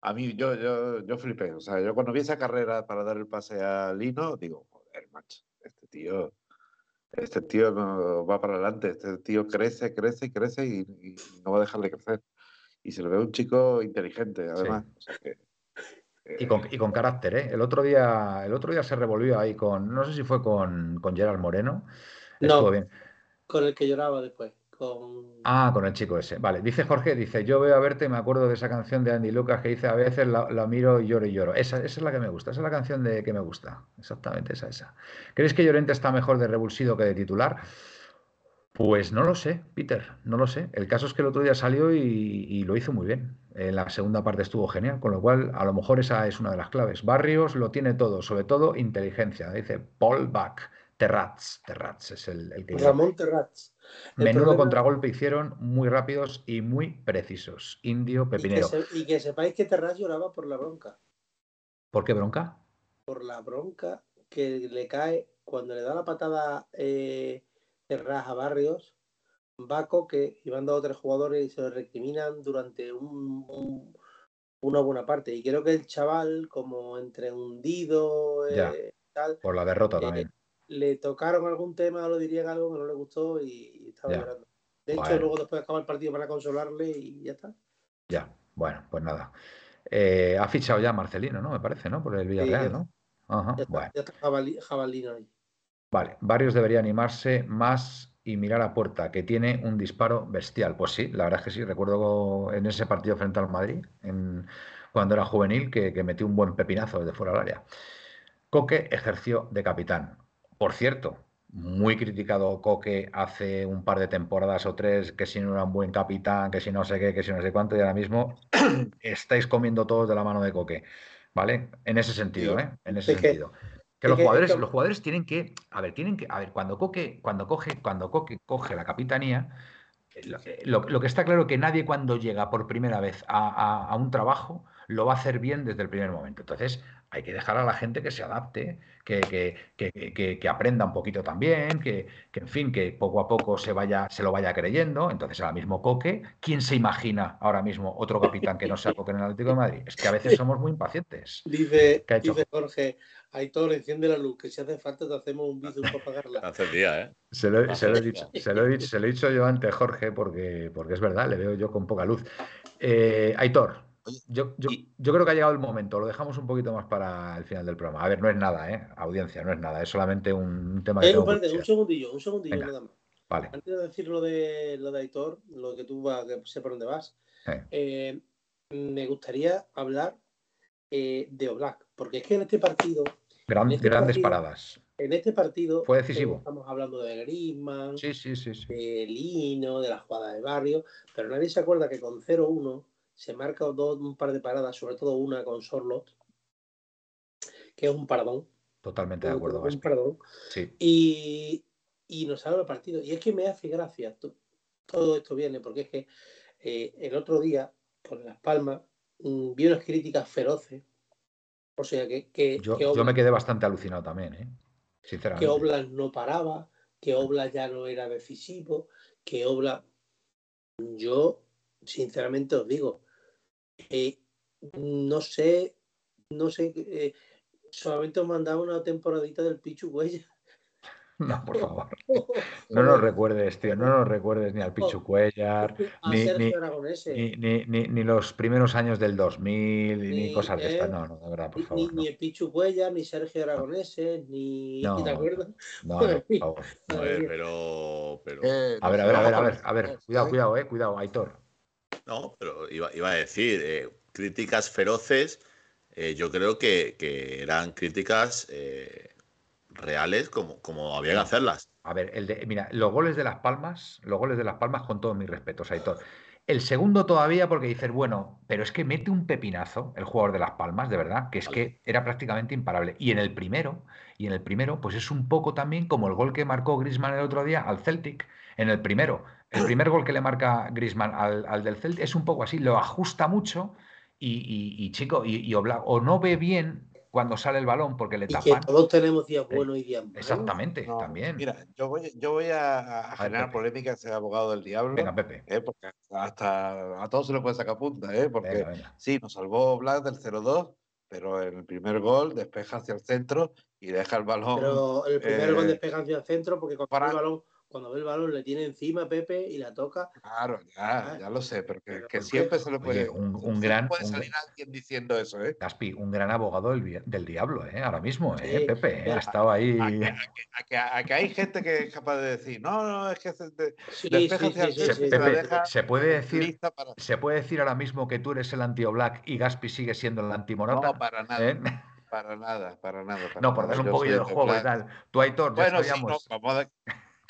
A mí, yo, yo, yo flipé. O sea, yo cuando vi esa carrera para dar el pase a Lino, digo, joder, macho, este tío, este tío no va para adelante, este tío crece, crece, crece y, no va a dejar de crecer. Y se le ve un chico inteligente, además. O sea que, y con, y con, carácter, ¿eh? El otro día, el otro día se revolvió ahí con, no sé si fue con, con Gerard Moreno. no, bien. con el que lloraba después. Con... Ah, con el chico ese. Vale, dice Jorge, dice, yo veo a verte, me acuerdo de esa canción de Andy Lucas que dice, a veces la, miro y lloro y lloro. Esa, esa, es la que me gusta, esa es la canción de que me gusta. Exactamente, esa, esa. ¿Crees que Llorente está mejor de revulsido que de titular? Pues no lo sé, Peter, no lo sé. El caso es que el otro día salió y, lo hizo muy bien. En la segunda parte estuvo genial, con lo cual a lo mejor esa es una de las claves. Barrios lo tiene todo, sobre todo inteligencia. Dice Paul Bach, Terrats, Terrats es el, que... Ramón Terrats. Menudo contragolpe hicieron, muy rápidos y muy precisos. Indio, pepinero. Y que, sepáis que Terrats lloraba por la bronca. ¿Por qué bronca? Por la bronca que le cae cuando le da la patada eh, a Barrios, va Coque y van dos o tres jugadores y se lo recriminan durante un, una buena parte. Y creo que el chaval, como entre hundido, eh, tal, por la derrota eh, también. Le tocaron algún tema, lo dirían algo que no le gustó y, estaba llorando. De hecho, luego después acaba el partido para consolarle y ya está. Ya, bueno, pues nada. Eh, ha fichado ya Marcelino, ¿no? Me parece, ¿no? Por el Villarreal, ¿no? Ajá, ya está, jabalino ahí. Vale, Barrios debería animarse más y mirar a puerta, que tiene un disparo bestial. Pues sí, la verdad es que sí, recuerdo en ese partido frente al Madrid, en, cuando era juvenil, que, que metió un buen pepinazo desde fuera del área. Coque ejerció de capitán. Por cierto, muy criticado Coque hace un par de temporadas o tres, que si no era un buen capitán, que si no sé qué, que si no sé cuánto, y ahora mismo estáis comiendo todos de la mano de Coque. ¿Vale? En ese sentido, ¿eh? En ese sentido. Que los jugadores, los jugadores tienen que, a ver, tienen que, a ver, cuando Coque, cuando coge, cuando Coque coge la capitanía, eh, eh, lo, que está claro es que nadie cuando llega por primera vez a, un trabajo lo va a hacer bien desde el primer momento. Entonces, hay que dejar a la gente que se adapte, que, que, aprenda un poquito también, que, en fin, que poco a poco se vaya, se lo vaya creyendo. Entonces, ahora mismo Coque, ¿quién se imagina ahora mismo otro capitán que no sea Coque en el Atlético de Madrid? Es que a veces somos muy impacientes. Dice, dice Jorge, Aitor, enciende la luz, que si hace falta te hacemos un vídeo para apagarla. Hace día, ¿eh? Se lo, he dicho, se, lo he dicho, se lo he dicho yo antes, Jorge, porque, porque es verdad, le veo yo con poca luz. Eh, Aitor, yo, creo que ha llegado el momento, lo dejamos un poquito más para el final del programa. A ver, no es nada, ¿eh? Audiencia, no es nada, es solamente un tema que. un segundillo, un segundillo nada más. Vale. Antes de decir lo de, lo de Aitor, lo que tú vas, que sé por dónde vas, eh, me gustaría hablar eh, de Oblak, porque es que en este partido. Este grandes paradas. En este partido. Fue decisivo. Estamos hablando de Griezmann, sí, sí, sí, de Lino, de la jugada de barrio, pero nadie se acuerda que con 0-1 se marca dos, un par de paradas, sobre todo una con Sorlot, que es un paradón. Totalmente de acuerdo. Un paradón. Sí. Y, y nos habla el partido. Y es que me hace gracia. Todo esto viene porque es que eh, el otro día, con Las Palmas, mm, vi unas críticas feroces. O sea que. que yo, yo, me quedé bastante alucinado también, ¿eh? Sinceramente. Que Oblas no paraba, que Oblas ya no era decisivo, que Oblas. Yo, sinceramente os digo, eh, no sé, no sé, eh, solamente os mandaba una temporadita del Pichu Huella. No, por favor. No nos recuerdes, tío, no nos recuerdes ni al Pichu Cuellar, ni, ni, ni, ni, los primeros años del 2000, ni, cosas de estas. No, no, de verdad, por favor. Ni, el Pichu Cuellar, ni Sergio Aragonese, ni. No, ¿Te acuerdas? No, por favor. A ver, pero. pero... Eh, a ver, a ver, a ver, a ver, a ver. Cuidado, cuidado, eh, cuidado, Aitor. No, pero iba, a decir, eh, críticas feroces, eh, yo creo que, eran críticas eh, reales como, como había que hacerlas. A ver, el de, mira, los goles de Las Palmas, los goles de Las Palmas con todos mis respetos, Aitor. El segundo todavía porque dices, bueno, pero es que mete un pepinazo el jugador de Las Palmas, de verdad, que es que era prácticamente imparable. Y en el primero, y en el primero, pues es un poco también como el gol que marcó Grisman el otro día al Celtic, en el primero. El primer gol que le marca Grisman al, del Celtic es un poco así, lo ajusta mucho y, chico, y, o no ve bien cuando sale el balón porque le tapan. Y que todos tenemos días buenos y días malos. Exactamente, también. Mira, yo voy, yo voy a, generar polémica ese abogado del diablo. Venga, Pepe. ¿eh? Porque hasta a todos se le puede sacar punta, ¿eh? Porque sí, nos salvó Black del 0-2, pero en el primer gol despeja hacia el centro y deja el balón. Pero el primer gol eh, despeja hacia el centro porque con el balón cuando ve el balón le tiene encima Pepe y la toca. Claro, ya, ah, ya lo sé, pero que, siempre se le puede. un, gran. Puede salir alguien diciendo eso, ¿eh? Gaspi, un gran abogado del, diablo, ¿eh? Ahora mismo, ¿eh? Pepe, ¿eh? ha estado ahí. A que, hay gente que es capaz de decir, no, no, es que se, se, puede decir, se puede decir ahora mismo que tú eres el anti-Black y Gaspi sigue siendo el anti-Morata. No, para nada. ¿eh? Para nada, para nada. no, por dar un poquito de juego y tal. Tú, Aitor, bueno, sí, no, vamos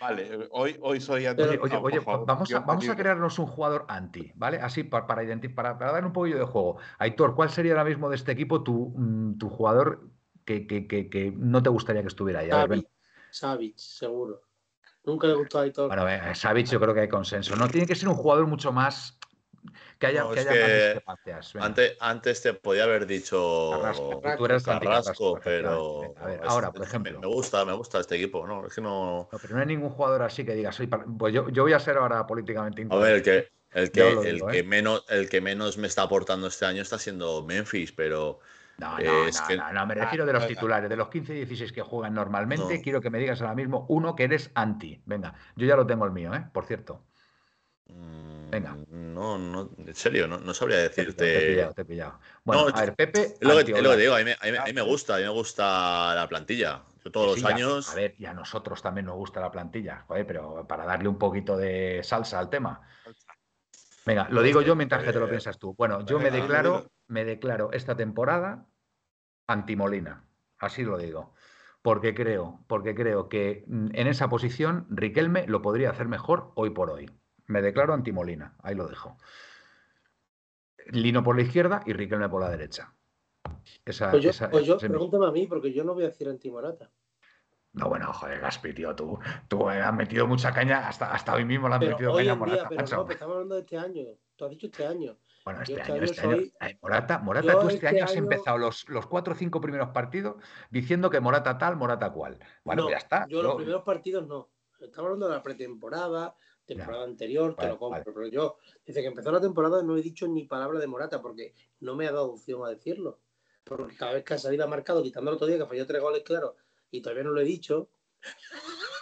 Vale, hoy, hoy soy anti. Oye, oye, vamos, a, vamos a crearnos un jugador anti, ¿vale? Así para, para, para, para, dar un poquillo de juego. Aitor, ¿cuál sería ahora mismo de este equipo tu, mm, tu jugador que, que, que, no te gustaría que estuviera ahí? Savic, seguro. Nunca le gustó a Aitor. Bueno, eh, Savic yo creo que hay consenso. No tiene que ser un jugador mucho más que haya, No, que es haya más discrepancias. Antes, antes te podía haber dicho Carrasco. Tú eres Carrasco, anti-Carrasco, pero. A ver, es- ahora, por ejemplo. me gusta, me gusta este equipo, ¿no? Es que no. No, pero no hay ningún jugador así que diga, soy pues yo, yo voy a ser ahora políticamente A ver, el que, el el ¿eh? menos, el que menos me está aportando este año está siendo Memphis, pero No, no, es no, que- no, no, me refiero de los titulares, de los 15 y 16 que juegan normalmente, No. quiero que me digas ahora mismo uno que eres anti. Venga, yo ya lo tengo el mío, ¿eh? Por cierto. Venga. no, no, en serio, no, no sabría Te pillado, te he decirte. pillado, te he pillado. Bueno, No, a ver, Pepe. Es lo, que, es lo que anti-Oblak. digo, a mí, me- a mí me- a mí me gusta, a mí me gusta la plantilla. Yo todos Sí, los años. A, ver, y a nosotros también nos gusta la plantilla, joder, pero para darle un poquito de salsa al tema. Venga, lo digo yo mientras que te lo Eh, piensas tú. Bueno, yo me declaro, me declaro esta temporada anti-Molina. Así lo digo. Porque creo, porque creo que mm, en esa posición Riquelme lo podría hacer mejor hoy por hoy. Me declaro anti-Molina, ahí lo dejo. Lino por la izquierda y Riquelme por la derecha. Esa, Pues yo, esa- pues yo es mi- pregúntame a mí, porque yo no voy a decir anti-Morata. No, bueno, joder, Gaspi, tío, tú, tú has metido mucha caña, hasta, hasta hoy mismo le has Pero metido caña a en día, Morata. pero no, pero estamos hablando de este año. Tú has dicho este año. Bueno, este este año, este año, soy- eh, Morata, Morata, tú este este año has año- empezado los, los cuatro o cinco primeros partidos diciendo que Morata tal, Morata cual. Bueno, no, pues ya está. Yo los yo- primeros partidos no. Estamos hablando de la pretemporada, temporada anterior, te lo compro. vale. Pero yo, desde que empezó la temporada, no he dicho ni palabra de Morata, porque no me ha dado opción a decirlo. Porque cada vez que ha salido a marcado, quitando el otro día que falló tres goles, claro, y todavía no lo he dicho.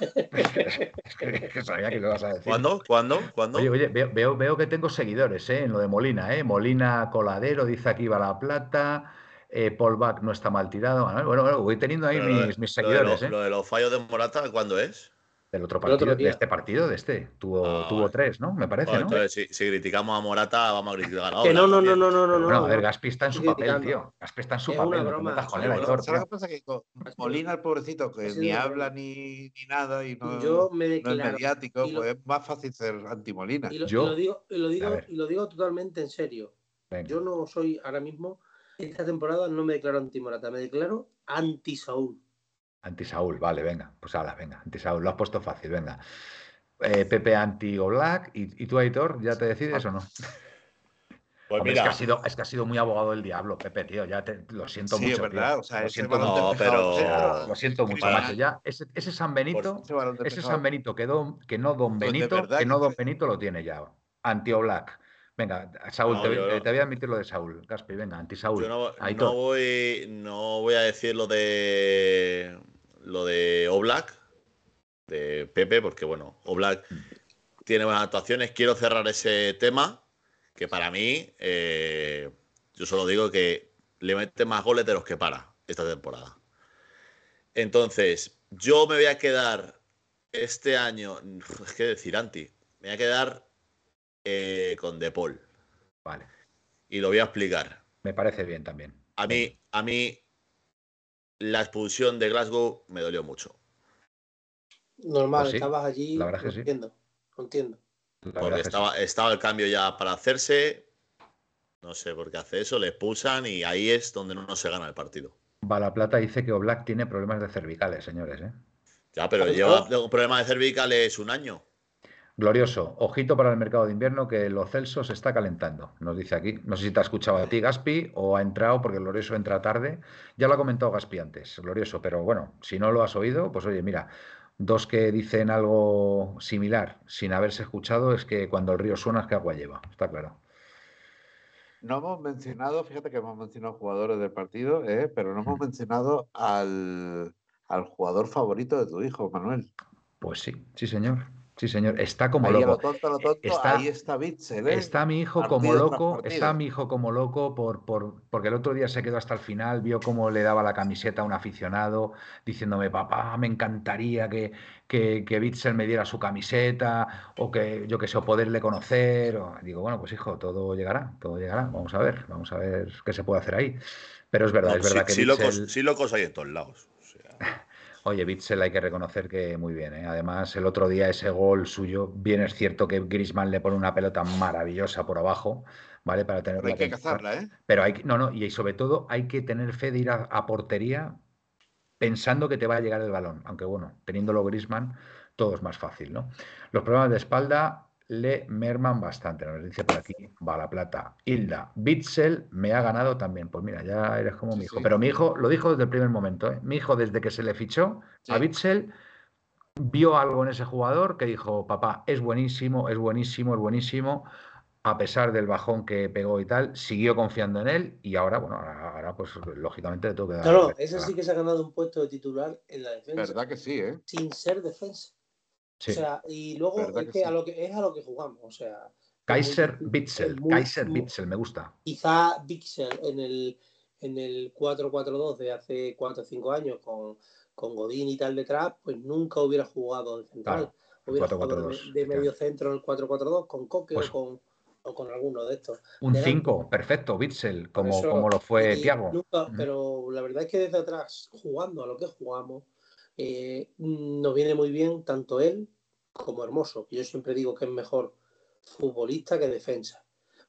Es que sabía que lo ibas a decir. ¿Cuándo? ¿Cuándo? ¿Cuándo? Oye, oye, veo, veo, que tengo seguidores ¿eh? en lo de Molina, ¿eh? Molina Coladero, dice aquí va la plata. Eh, Paul Bach no está mal tirado. Bueno, bueno, voy teniendo ahí de- mis, mis lo de seguidores, lo- ¿eh? Lo de los fallos de Morata, ¿cuándo es? Del otro partido, de este partido, de este. Tuvo, Ah, tuvo tres, ¿no? Me parece, ¿no? si, si criticamos a Morata, vamos a criticar a Que no, no, no, no, no, no. Bueno, a no, ver, no. Gaspi está en su papel, tío. Gaspi está en su Es papel. una no broma. metas con Sí, él, bueno, Aitor, ¿Sabes lo tío. que pasa? Que con Ha sido- Molina, el pobrecito, que ni habla ni, ni nada y no, Yo me no es declaro. mediático, lo- pues es más fácil ser anti-Molina. Y lo, y Yo- lo digo, y lo digo, ver. y lo digo totalmente en serio. Venga. Yo no soy ahora mismo, esta temporada no me declaro anti-Morata, me declaro anti-Saúl. Anti-Saúl, vale, venga. Pues ala, venga. Anti-Saúl, lo has puesto fácil, venga. Eh, Pepe anti-Oblak. ¿Y, ¿Y tú, Aitor, ya te decides o no? Pues Hombre, mira, es, que ha sido, es que ha sido muy abogado del diablo, Pepe, tío. Ya te, lo siento Sí, mucho. es verdad, tío. o sea, lo siento. No, pero- centro, Lo siento mucho, macho. Ya, ese, ese San Benito, Ese. San Benito que, don- que no Don Pues Benito, verdad que no Don Benito lo tiene ya. Anti-Oblak. Venga, Saúl, No, te, yo te- no. te voy a admitir lo de Saúl. Gaspi, venga, anti-Saúl. yo no, voy, no voy a decir lo de lo de Oblak, de Pepe, porque bueno, Oblak tiene buenas actuaciones. Quiero cerrar ese tema, que para mí, eh, yo solo digo que le mete más goles de los que para esta temporada. Entonces, yo me voy a quedar este año, es que decir anti, me voy a quedar eh, con De Paul. Vale, Y lo voy a explicar. me parece bien también. A mí, a mí, la expulsión de Glasgow me dolió mucho. Normal, Pues sí, estabas allí. la verdad es que sí. entiendo, entiendo. Porque es que estaba, estaba el cambio ya para hacerse. No sé por qué hace eso, le expulsan y ahí es donde no, no se gana el partido. sí. Va la Plata dice que Oblak tiene problemas de cervicales, señores. ¿eh? Ya, pero lleva no. un problema de cervicales un año. Glorioso. Ojito para el mercado de invierno que los Celso se está calentando, nos dice aquí. No sé si te ha escuchado a ti, Gaspi, o ha entrado, porque Glorioso entra tarde. Ya lo ha comentado Gaspi antes, Glorioso, pero bueno, si no lo has oído, pues oye, mira, dos que dicen algo similar sin haberse escuchado es que cuando el río suena es que agua lleva, está claro. No hemos mencionado, fíjate que hemos mencionado jugadores del partido, ¿eh? pero no hemos mencionado al, al jugador favorito de tu hijo, Manuel. Pues sí, sí señor, sí señor, está como ahí a lo loco. tonto, lo tonto, Está- ahí está Bitzel, ¿eh? Está mi hijo como Partido loco, está mi hijo como loco por, por, porque el otro día se quedó hasta el final, vio cómo le daba la camiseta a un aficionado, diciéndome, papá, me encantaría que, que, que Bitzel me diera su camiseta, o que yo que sé, o poderle conocer. o- Digo, bueno, pues hijo, todo llegará, todo llegará. Vamos a ver, vamos a ver qué se puede hacer ahí. Pero es verdad, No, es verdad sí, que sí locos, sí locos hay en todos lados. O sea, Oye, Bitzel hay que reconocer que muy bien, ¿eh? Además, el otro día ese gol suyo, bien es cierto que Griezmann le pone una pelota maravillosa por abajo, ¿vale? Para tener Pero hay que cazarla, ¿eh? Pero hay que- no, no, y sobre todo hay que tener fe de ir a, a portería pensando que te va a llegar el balón, aunque bueno, teniéndolo Griezmann, todo es más fácil, ¿no? Los problemas de espalda, le merman bastante. Nos dice por aquí, va la plata. Hilda, Bitzel me ha ganado también. Pues mira, ya eres como mi hijo. Pero mi hijo lo dijo desde el primer momento. ¿eh? Mi hijo, desde que se le fichó a Bitzel, vio algo en ese jugador que dijo, papá, es buenísimo, es buenísimo, es buenísimo. A pesar del bajón que pegó y tal, siguió confiando en él y ahora, bueno, ahora, pues lógicamente le tengo que dar. Claro, ese sí que se ha ganado un puesto de titular en la defensa. ¿Verdad que sí, eh? Sin ser defensa. O sea, y luego es que, a lo que es a lo que jugamos. O sea. Kaiser Bitzel, Kaiser Bitzel, me gusta. Quizá Bitzel en el, en el 4-4-2 de hace 4 o 5 años con, con Godín y tal detrás, pues nunca hubiera jugado en central. hubiera jugado de, medio centro en el 4-4-2 con Coque pues o, con, o con alguno de estos. Un 5, perfecto, Bitzel, como, como lo fue Tiago. Pero la verdad es que desde atrás, jugando a lo que jugamos, eh, nos viene muy bien tanto él como Hermoso. Yo siempre digo que es mejor futbolista que defensa.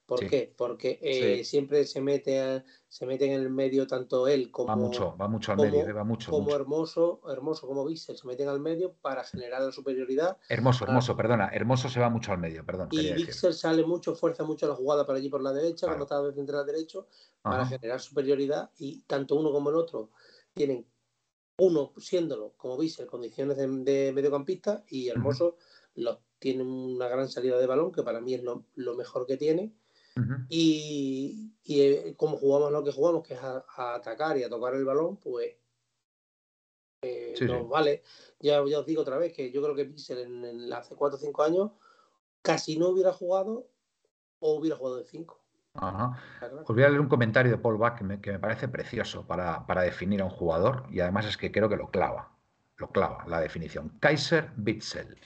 ¿Por qué? Porque eh, siempre se mete, se mete en el medio tanto él como. Va mucho, va mucho al medio, va mucho. Como Hermoso, Hermoso como Bissell, se meten al medio para generar la superioridad. Hermoso, Hermoso, perdona. Hermoso se va mucho al medio, perdón. Y Bissell sale mucho, fuerza mucho la jugada para allí por la derecha, cuando está de central derecho, para generar superioridad. Y tanto uno como el otro tienen uno siéndolo como veis condiciones de, mediocampista y Hermoso tiene una gran salida de balón que para mí es lo, mejor que tiene. Y, eh, como jugamos lo que jugamos que es a, atacar y a tocar el balón pues eh, nos vale. Ya, os digo otra vez que yo creo que Pixel en, hace 4 o 5 años casi no hubiera jugado o hubiera jugado de 5 os voy a leer un comentario de Paul Bach que me, parece precioso para, definir a un jugador y además es que creo que lo clava, lo clava la definición. Kaiser Bitzel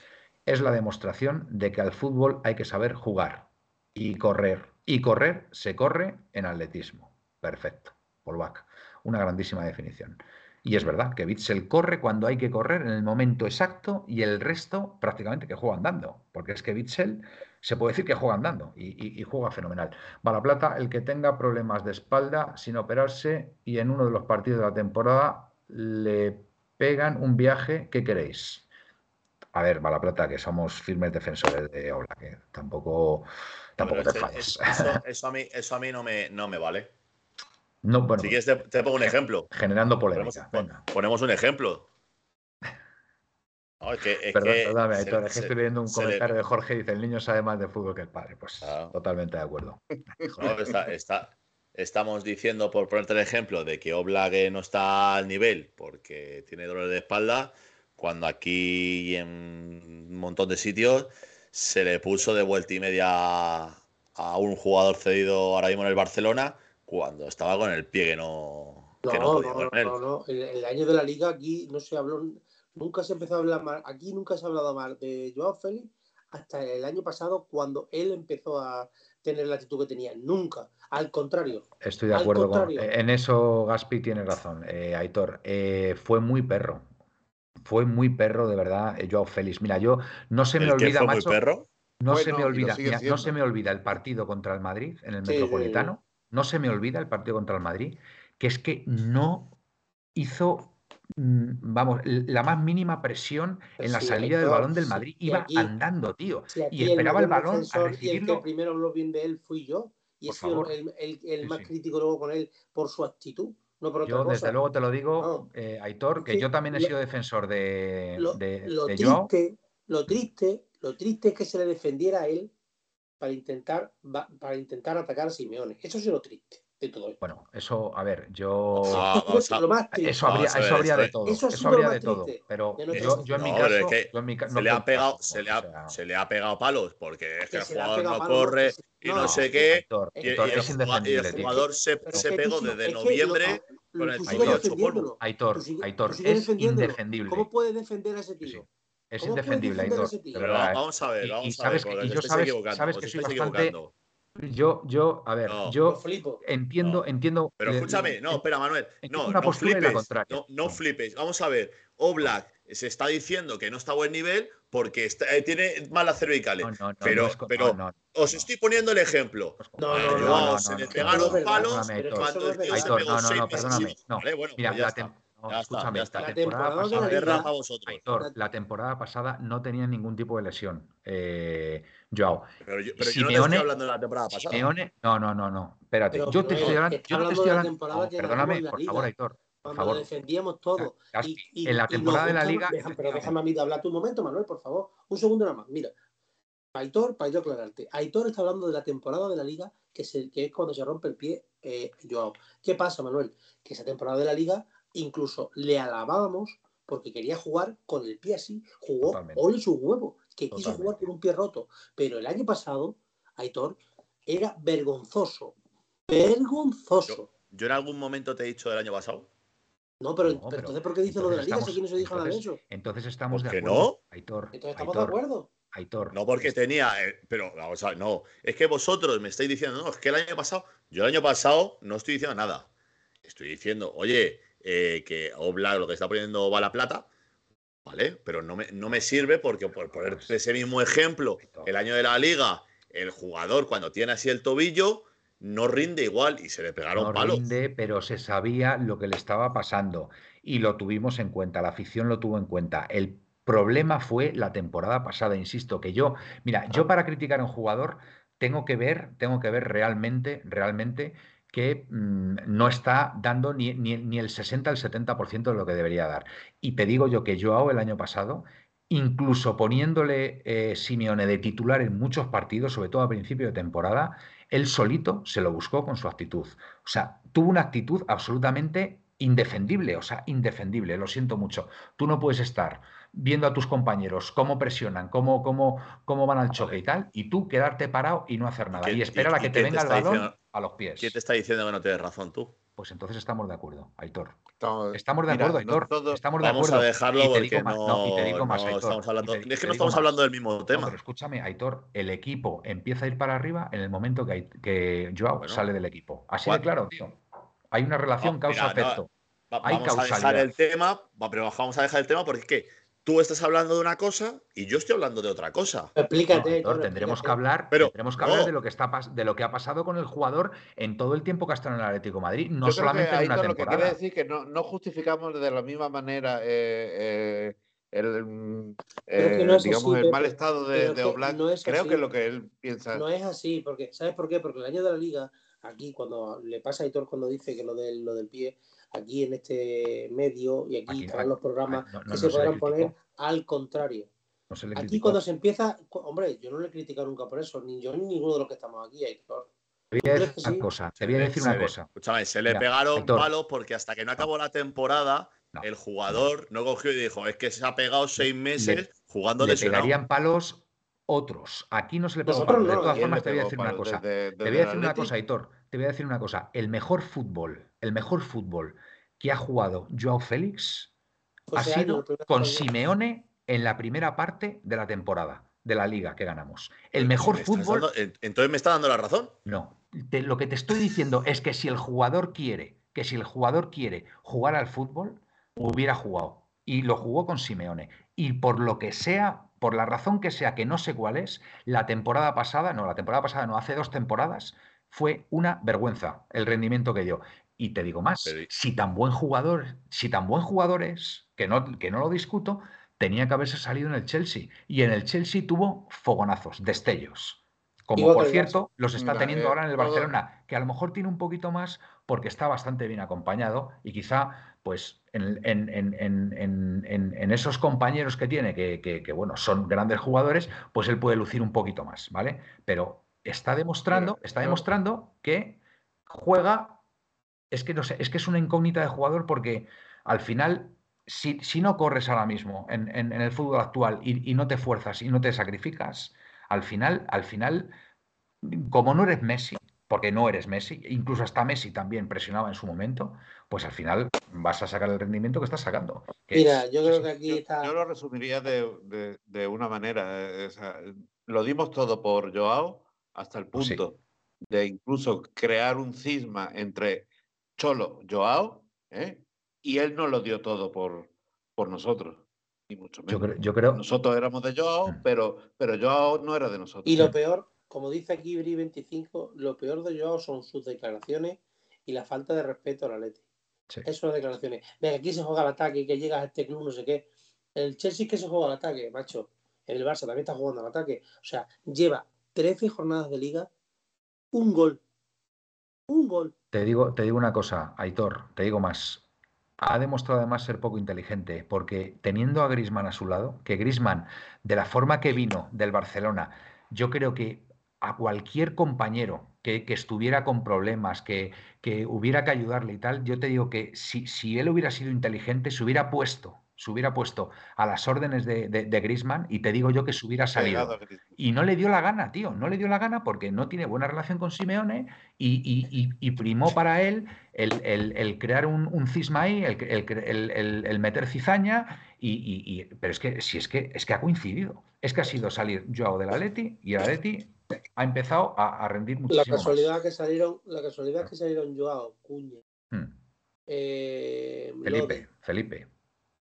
es la demostración de que al fútbol hay que saber jugar y correr. Y correr se corre en atletismo. Perfecto, Paul Bach. Una grandísima definición. Y es verdad que Bitzel corre cuando hay que correr en el momento exacto y el resto prácticamente que juega andando. Porque es que Bitzel se puede decir que juega andando y, juega fenomenal. Va la plata, el que tenga problemas de espalda sin operarse y en uno de los partidos de la temporada le pegan un viaje, ¿qué queréis? A ver, va la plata, que somos firmes defensores de Ola, que tampoco, tampoco te falles. Eso, a mí, eso a mí no, me, no me vale. No, bueno, si quieres, te, pongo un ejemplo. Generando polémica. Ponemos, un ejemplo. No, es que, es Perdón, que perdóname, es que estoy leyendo un comentario de Jorge dice: el niño sabe más de fútbol que el padre. Pues totalmente de acuerdo. está, estamos diciendo, por ponerte el ejemplo, de que Oblak no está al nivel porque tiene dolor de espalda, cuando aquí y en un montón de sitios se le puso de vuelta y media a un jugador cedido ahora mismo en el Barcelona cuando estaba con el pie que no, no, no podía no, no, El, año de la liga aquí no se habló, nunca se empezó a hablar mal, aquí nunca se ha hablado mal de Joao Félix hasta el año pasado cuando él empezó a tener la actitud que tenía. Nunca, al contrario. Estoy de acuerdo con en eso Gaspi tiene razón, eh, Aitor. Eh, fue muy perro. Fue muy perro, de verdad, eh, Joao Félix. Mira, yo no se me olvida, fue Muy perro? No se me olvida, no se me olvida el partido contra el Madrid en el Metropolitano no se me olvida el partido contra el Madrid, que es que no hizo, vamos, la más mínima presión en la salida del balón del Madrid. Iba andando, tío. y esperaba el, balón a recibirlo. Y el primero lo bien de él fui yo. Y he sido el, más crítico luego con él por su actitud. No por otra yo, desde luego, te lo digo, eh, Aitor, que yo también he sido defensor de, lo, triste, Lo triste, lo triste es que se le defendiera a él para intentar, para intentar atacar a Simeone. Eso es lo triste de todo esto. Bueno, eso, a ver, yo. eso habría, eso habría de todo. Eso, habría de todo. Pero yo, yo, en mi caso. se, le ha pegado, se, le ha, se le ha pegado palos porque es que, el jugador no corre y no, sé qué. y, el, jugador se, se pegó desde noviembre. con el 38 Aitor, Aitor, es indefendible. ¿Cómo puede defender a ese tío? Es indefendible, Aitor. Pero vamos a ver, vamos a ver. Y, yo sabes, sabes que soy bastante. Yo, yo, a ver, yo entiendo, entiendo. Pero escúchame, no, espera, Manuel. No, no flipes. No, no flipes. Vamos a ver. Oblak se está diciendo que no está a buen nivel porque eh, tiene malas cervicales. pero pero os estoy poniendo el ejemplo. No, no, no. se le pegaron palos pegó No, no, perdóname. No, mira, escúchame, La temporada, pasada, la temporada pasada no tenía ningún tipo de lesión. Eh, Joao. Pero yo, pero no estoy hablando de la temporada pasada. no, no, no, no. Espérate. yo te estoy hablando. Yo no te estoy hablando. perdóname, por favor, Aitor. Por favor. defendíamos todo. y, en la temporada de la liga. pero déjame a mí de hablar tu momento, Manuel, por favor. Un segundo nada más. Mira. Aitor, para yo aclararte. Aitor está hablando de la temporada de la liga, que, que es cuando se rompe el pie eh, Joao. ¿Qué pasa, Manuel? Que esa temporada de la liga incluso le alabábamos porque quería jugar con el pie así, jugó hoy su huevo, que quiso jugar con un pie roto. Pero el año pasado, Aitor, era vergonzoso. Vergonzoso. Yo, en algún momento te he dicho del año pasado. No, pero, entonces, ¿por qué dice lo de la liga? Si aquí no se dijo nada de eso. Entonces estamos de acuerdo. no? Aitor, entonces estamos de acuerdo. Aitor. No, porque tenía. Eh, pero, o sea, no. Es que vosotros me estáis diciendo, no, es que el año pasado. Yo el año pasado no estoy diciendo nada. Estoy diciendo, oye, eh, que Oblak lo que está poniendo va la plata, ¿vale? Pero no me, no me sirve porque, por poner ese mismo ejemplo, el año de la liga, el jugador cuando tiene así el tobillo no rinde igual y se le pegaron no palos. rinde, pero se sabía lo que le estaba pasando y lo tuvimos en cuenta, la afición lo tuvo en cuenta. El problema fue la temporada pasada, insisto, que yo, mira, yo para criticar a un jugador tengo que ver, tengo que ver realmente, realmente que mm, no está dando ni, ni, el 60 al 70% de lo que debería dar. Y te digo yo que Joao el año pasado, incluso poniéndole eh, Simeone de titular en muchos partidos, sobre todo a principio de temporada, él solito se lo buscó con su actitud. O sea, tuvo una actitud absolutamente indefendible, o sea, indefendible, lo siento mucho. Tú no puedes estar viendo a tus compañeros cómo presionan, cómo, cómo, cómo van al choque y tal, y tú quedarte parado y no hacer nada. Y, esperar a que te venga el balón a los pies. ¿Quién te está diciendo que no tienes razón tú? Pues entonces estamos de acuerdo, Aitor. Estamos, de acuerdo, Aitor. estamos de Vamos a dejarlo porque no, más, estamos hablando. es que no estamos hablando del mismo tema. pero escúchame, Aitor, el equipo empieza a ir para arriba en el momento que, que Joao sale del equipo. Así de claro, tío. Hay una relación causa-efecto. vamos a dejar el tema, pero vamos a dejar el tema porque es que tú estás hablando de una cosa y yo estoy hablando de otra cosa. Explícate. tendremos que hablar, pero, tendremos que hablar de lo que está de lo que ha pasado con el jugador en todo el tiempo que ha estado en el Atlético de Madrid, no solamente en una temporada. Lo que quiere decir que no, jutificamos de la misma manera eh, eh, el, eh, digamos, el mal estado de, de Oblak. Creo que es lo que él piensa. No es así, porque ¿sabes por qué? Porque el año de la liga, aquí cuando le pasa a Hitor cuando dice que lo del, lo del pie aquí en este medio y aquí, en los programas que se podrán poner al contrario. aquí cuando se empieza, hombre, yo no le he criticado nunca por eso, ni yo ni ninguno de los que estamos aquí, Héctor. Te voy a decir una cosa, te voy a decir una cosa. Escúchame, se le pegaron palos porque hasta que no acabó la temporada, el jugador no cogió y dijo, es que se ha pegado seis meses jugando Le pegarían palos otros. Aquí no se le pegó palos. de todas formas, te voy a decir una cosa. te voy a decir una cosa, Hitor. Te voy a decir una cosa. El mejor fútbol, el mejor fútbol que ha jugado Joao Félix ha sido con Simeone en la primera parte de la temporada de la liga que ganamos. El mejor fútbol. entonces me está dando la razón. No. lo que te estoy diciendo es que si el jugador quiere, que si el jugador quiere jugar al fútbol, hubiera jugado. Y lo jugó con Simeone. Y por lo que sea, por la razón que sea, que no sé cuál es, la temporada pasada, no, la temporada pasada no, hace dos temporadas, fue una vergüenza el rendimiento que dio. Y te digo más, si tan buen jugador, si tan buen jugador es, que no, que no lo discuto, tenía que haberse salido en el Chelsea. Y en el Chelsea tuvo fogonazos, destellos. Como por cierto, los está teniendo eh, ahora en el Barcelona, que a lo mejor tiene un poquito más porque está bastante bien acompañado y quizá, pues, en, en, esos compañeros que tiene, que, que, bueno, son grandes jugadores, pues él puede lucir un poquito más, ¿vale? Pero está demostrando, está demostrando que juega es que no sé, es que es una incógnita de jugador porque al final, si, no corres ahora mismo en, el fútbol actual y, no te fuerzas y no te sacrificas, al final, al final, como no eres Messi, porque no eres Messi, incluso hasta Messi también presionaba en su momento, pues al final vas a sacar el rendimiento que estás sacando. Mira, yo creo que aquí está. Yo, lo resumiría de, una manera. Eh, lo dimos todo por Joao hasta el pues punto de incluso crear un cisma entre Cholo, Joao, ¿eh? y él no lo dio todo por, por nosotros. Ni mucho menos. Yo creo, Nosotros éramos de Joao, mm. pero, pero Joao no era de nosotros. Y lo peor, como dice aquí Bri 25, lo peor de Joao son sus declaraciones y la falta de respeto a la Leti. Esas son las declaraciones. Venga, aquí se juega al ataque, que llegas a este club, no sé qué. El Chelsea que se juega al ataque, macho. El Barça también está jugando al ataque. O sea, lleva 13 jornadas de liga, un gol. Un gol. Te digo, te digo una cosa, Aitor, te digo más. Ha demostrado además ser poco inteligente, porque teniendo a Grisman a su lado, que Grisman, de la forma que vino del Barcelona, yo creo que a cualquier compañero que, estuviera con problemas, que, que, hubiera que ayudarle y tal, yo te digo que si, si él hubiera sido inteligente, se hubiera puesto se hubiera puesto a las órdenes de, de, Grisman y te digo yo que se hubiera salido. Y no le dio la gana, tío, no le dio la gana porque no tiene buena relación con Simeone y, primó para él el, crear un, cisma ahí, el, meter cizaña, y, pero es que si es que es que ha coincidido. Es que ha sido salir Joao del Atleti y el Atleti ha empezado a, rendir muchísimo la casualidad que salieron La casualidad que salieron Joao, Cuña, hmm. eh, Felipe, Felipe.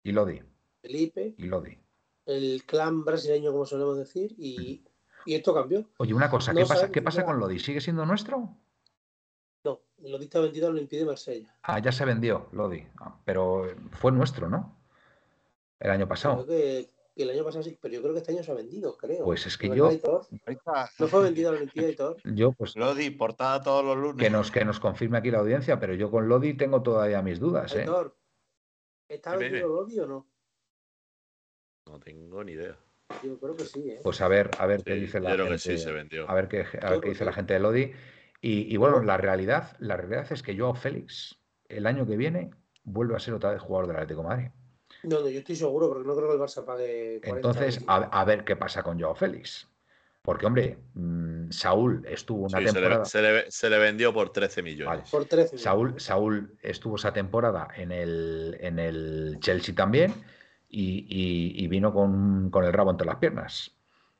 Y Lodi. Felipe. Y Lodi. El clan brasileño, como solemos decir, y, esto cambió. Oye, una cosa, ¿qué pasa, ¿qué pasa con Lodi? ¿Sigue siendo nuestro? No, Lodi está vendido al Olympique de Marsella. Ah, ya se vendió, Lodi. Ah, pero fue nuestro, ¿no? El año pasado. Creo que, el año pasado sí, pero yo creo que este año se ha vendido, creo. Pues es que yo. No fue vendido al Olympique de Yo, pues. Lodi, portada todos los lunes. Que nos, que nos confirme aquí la audiencia, pero yo con Lodi tengo todavía mis dudas, ¿eh? ¿Está vendido Lodi o no? No tengo ni idea. Yo creo que sí, ¿eh? Pues a ver, a ver qué dice la gente. sí se vendió. A ver qué, dice la gente de Lodi. Y, bueno, la realidad, la realidad es que Joao Félix, el año que viene, vuelve a ser otra vez jugador del Atlético de Madrid. No, no, yo estoy seguro, porque no creo que el Barça pague. Entonces, a, ver qué pasa con Joao Félix. Porque, hombre, mm, Saúl estuvo una temporada. Se le, vendió por 13 millones. Por 13 Saúl, Saúl estuvo esa temporada en el, en el Chelsea también y, vino con, el rabo entre las piernas.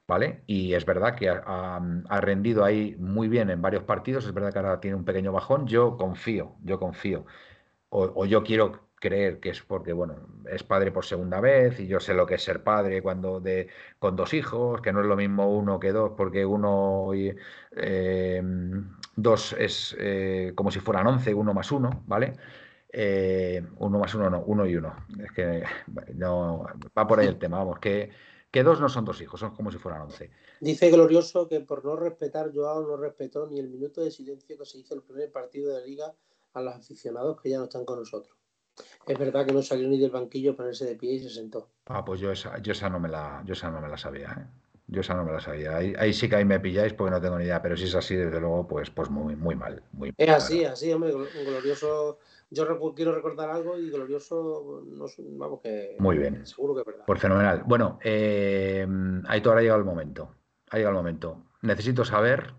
¿Vale? Y es verdad que ha, rendido ahí muy bien en varios partidos. Es verdad que ahora tiene un pequeño bajón. Yo confío, yo confío. o yo quiero creer que es porque, bueno, es padre por segunda vez y yo sé lo que es ser padre cuando de, con dos hijos, que no es lo mismo uno que dos, porque uno y eh, dos es eh, como si fueran once, uno más uno, ¿vale? Eh, uno más uno no, uno y uno. Es que no va por ahí el tema, vamos, que, que dos no son dos hijos, son como si fueran once. Dice Glorioso que por no respetar, Joao no respetó ni el minuto de silencio que se hizo el primer partido de la liga a los aficionados que ya no están con nosotros. Es verdad que no salió ni del banquillo ponerse de pie y se sentó. Ah, pues yo esa, yo esa no me la, yo esa no me la sabía, ¿eh? Yo esa no me la sabía. Ahí, sí que ahí me pilláis porque no tengo ni idea, pero si es así, desde luego, pues, pues muy, muy mal. Muy es así, así, hombre, glorioso. Yo quiero recordar algo y glorioso, no, vamos que. Muy bien. Seguro que es verdad. Pues fenomenal. Bueno, eh, ahí todavía ha llegado el momento. Ha llegado el momento. Necesito saber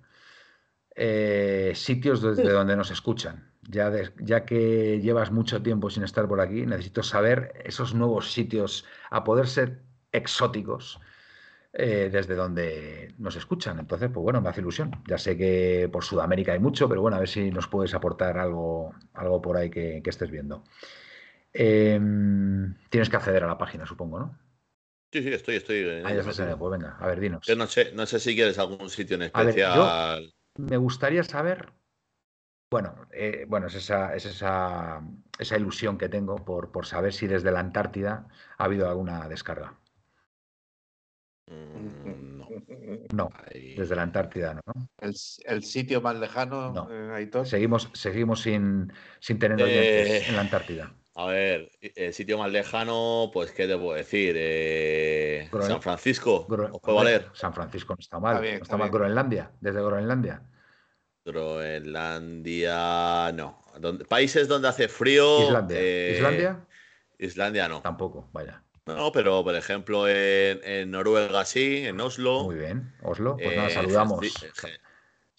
eh, sitios desde donde nos escuchan. Ya, ya que llevas mucho tiempo sin estar por aquí, necesito saber esos nuevos sitios, a poder ser exóticos, eh, desde donde nos escuchan. Entonces, pues bueno, me hace ilusión. Ya sé que por Sudamérica hay mucho, pero bueno, a ver si nos puedes aportar algo, algo por ahí que, estés viendo. Em, tienes que acceder a la página, supongo, ¿no? Sí, sí, estoy, estoy. Ah, ya pues venga, a ver, dinos. no sé, no sé si quieres algún sitio en especial. me gustaría saber bueno, eh, bueno, es esa, es esa, esa ilusión que tengo por, por, saber si desde la Antártida ha habido alguna descarga. Mm, no. No, desde la Antártida no. ¿El, el sitio más lejano, no. Eh, seguimos, seguimos sin, sin tener oyentes eh, en la Antártida. A ver, el sitio más lejano, pues, ¿qué debo decir? San Francisco. valer? San Francisco no está mal. no está mal Groenlandia, desde Groenlandia. Groenlandia, no. países donde hace frío. Islandia. Eh, ¿Islandia? Islandia no. Tampoco, vaya. No, pero por ejemplo en, Noruega sí, en Oslo. Muy bien, Oslo. Pues nada, eh, saludamos.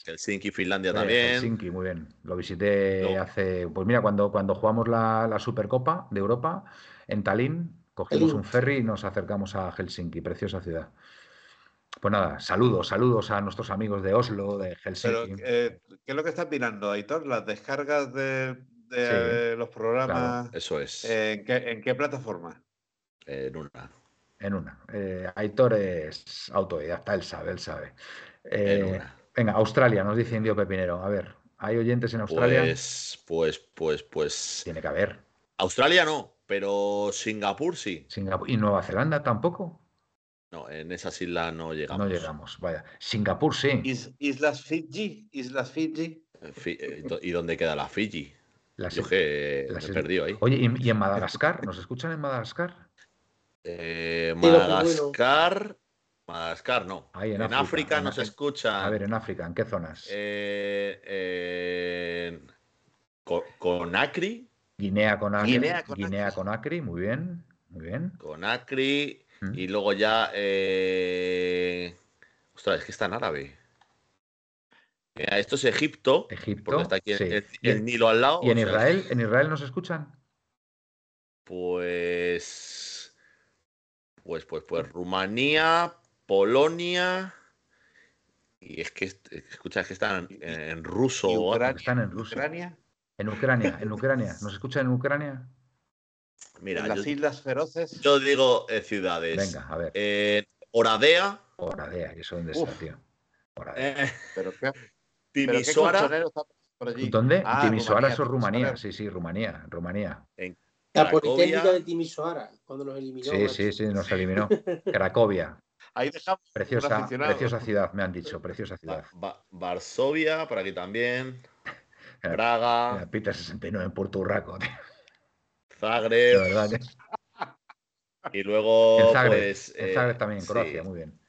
Helsinki, Finlandia también. Helsinki, muy bien. Lo visité hace. Pues mira, cuando, cuando jugamos la, la, Supercopa de Europa en Tallinn, cogimos un ferry y nos acercamos a Helsinki, preciosa ciudad. Pues nada, saludos, saludos a nuestros amigos de Oslo, de Helsinki. Eh, ¿Qué es lo que estás mirando, Aitor? ¿Las descargas de, los programas? eso es. ¿en, qué, plataforma? En una. En una. Eh, Aitor es autodidacta, él sabe, él sabe. Eh, venga, Australia, nos dice Indio Pepinero. A ver, ¿Hay oyentes en Australia? Pues, pues, pues, pues. Tiene que haber. Australia no, pero Singapur sí. Singapur. ¿Y Nueva Zelanda tampoco? No, en esas islas no llegamos. No llegamos, vaya. Singapur sí. Islas Fiji, Islas Fiji. Eh, ¿Y dónde queda la Fiji? Las, Yo que me he perdido ahí. Oye, ¿y, en Madagascar? ¿Nos escuchan en Madagascar? Eh, Madagascar. Madagascar no. Ahí en, África, nos escuchan. A ver, en África, ¿en qué zonas? Eh, Conakry. Guinea Conakry. Guinea, Guinea Conakry, muy bien. Muy bien. Conakry. Mm. Y luego ya. Eh... Ostras, es que está en árabe. esto es Egipto. Egipto. Porque está aquí el, Nilo al lado. ¿Y en Israel? ¿En Israel nos escuchan? Pues. Pues, pues, pues, Rumanía, Polonia. Y es que, escucha, que están en, ruso. están en ruso. ¿Ucrania? En Ucrania, en Ucrania. ¿Nos escuchan en Ucrania? Mira, en las Islas Feroces. Yo digo eh, ciudades. Venga, a ver. Eh, Oradea. Oradea, que eso dónde está, tío. Oradea. Eh, ¿Pero qué? Timisoara. ¿Dónde? Ah, Timisoara, eso es Rumanía. Sí, sí, Rumanía. Rumanía. En la Politécnica de Timisoara, cuando nos eliminó. Sí, sí, sí, nos eliminó. Cracovia. Ahí dejamos. Preciosa, preciosa ciudad, me han dicho, preciosa ciudad. Varsovia, por aquí también. Praga. Peter 69 en Puerto Urraco, Zagreb. verdad Y luego. En Zagreb, pues, en Zagreb también, en Croacia, muy bien.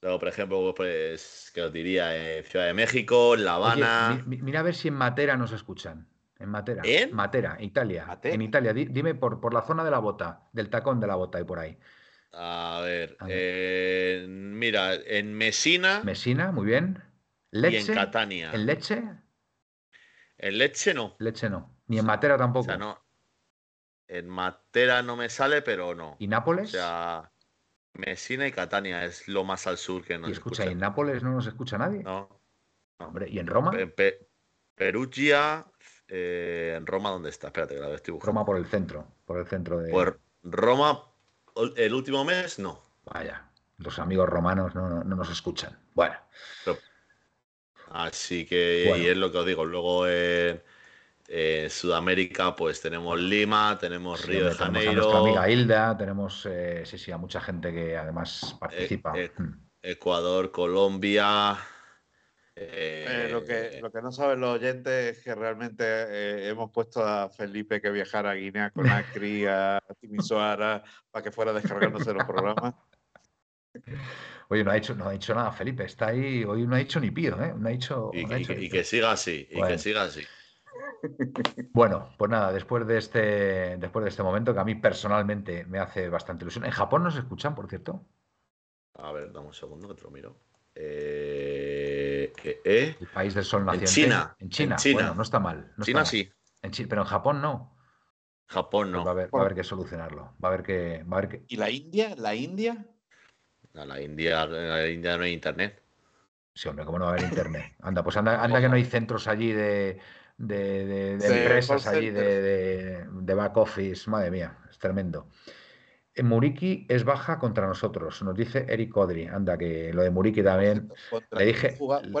Luego, por ejemplo, pues, que os diría? En Ciudad de México, La Habana. mira a ver si en Matera nos escuchan. En Matera. ¿En? Matera, Italia. En Italia. Dime por, por la zona de la bota, del tacón de la bota y por ahí. A ver, eh, mira, en Mesina. Mesina, muy bien. Leche. Y en Catania. ¿En Leche? En Leche no. Leche no. Ni en Matera tampoco. O sea, no. En Matera no me sale, pero no. ¿Y Nápoles? O sea, Mesina y Catania es lo más al sur que nos ¿Y escucha, ¿y en Nápoles no nos escucha nadie? No. Hombre, ¿y en Roma? Perugia, eh, en Roma, ¿dónde está? Espérate, que la estoy buscando. Roma por el centro, por el centro de... Por Roma, el último mes, no. Vaya, los amigos romanos no, nos escuchan. Bueno. así que, y es lo que os digo, luego en Sudamérica, pues tenemos Lima, tenemos Río de Janeiro. Tenemos a nuestra amiga Hilda, tenemos, eh, sí, sí, a mucha gente que además participa. E-, e-, hmm. Ecuador, Colombia, eh, lo, que, lo que no saben los oyentes es que realmente eh, hemos puesto a Felipe que viajara a Guinea con Acri, a Timisoara, para que fuera descargándose los programas. Oye, no ha hecho, no ha dicho nada, Felipe. Está ahí, hoy no ha dicho ni pío, ¿eh? No ha dicho, y, que siga así, y que siga así. Bueno, pues nada, después de este, después de este momento que a mí personalmente me hace bastante ilusión. ¿En Japón nos escuchan, por cierto? A ver, dame un segundo que te lo miro. Eh, eh, el país del sol naciente. En China. En China. Bueno, no está mal. China sí. pero en Japón no. Japón no. Pues va, a haber, que solucionarlo. Va a haber que, va a haber que... ¿Y la India? ¿La India? la India, la India no hay internet. Sí, hombre, ¿cómo no va a haber internet? Anda, pues anda, anda que no hay centros allí de, de, empresas allí, de, de, back office. Madre mía, es tremendo. Muriki es baja contra nosotros, nos dice Eric Codri. Anda, que lo de Muriki también. Le dije,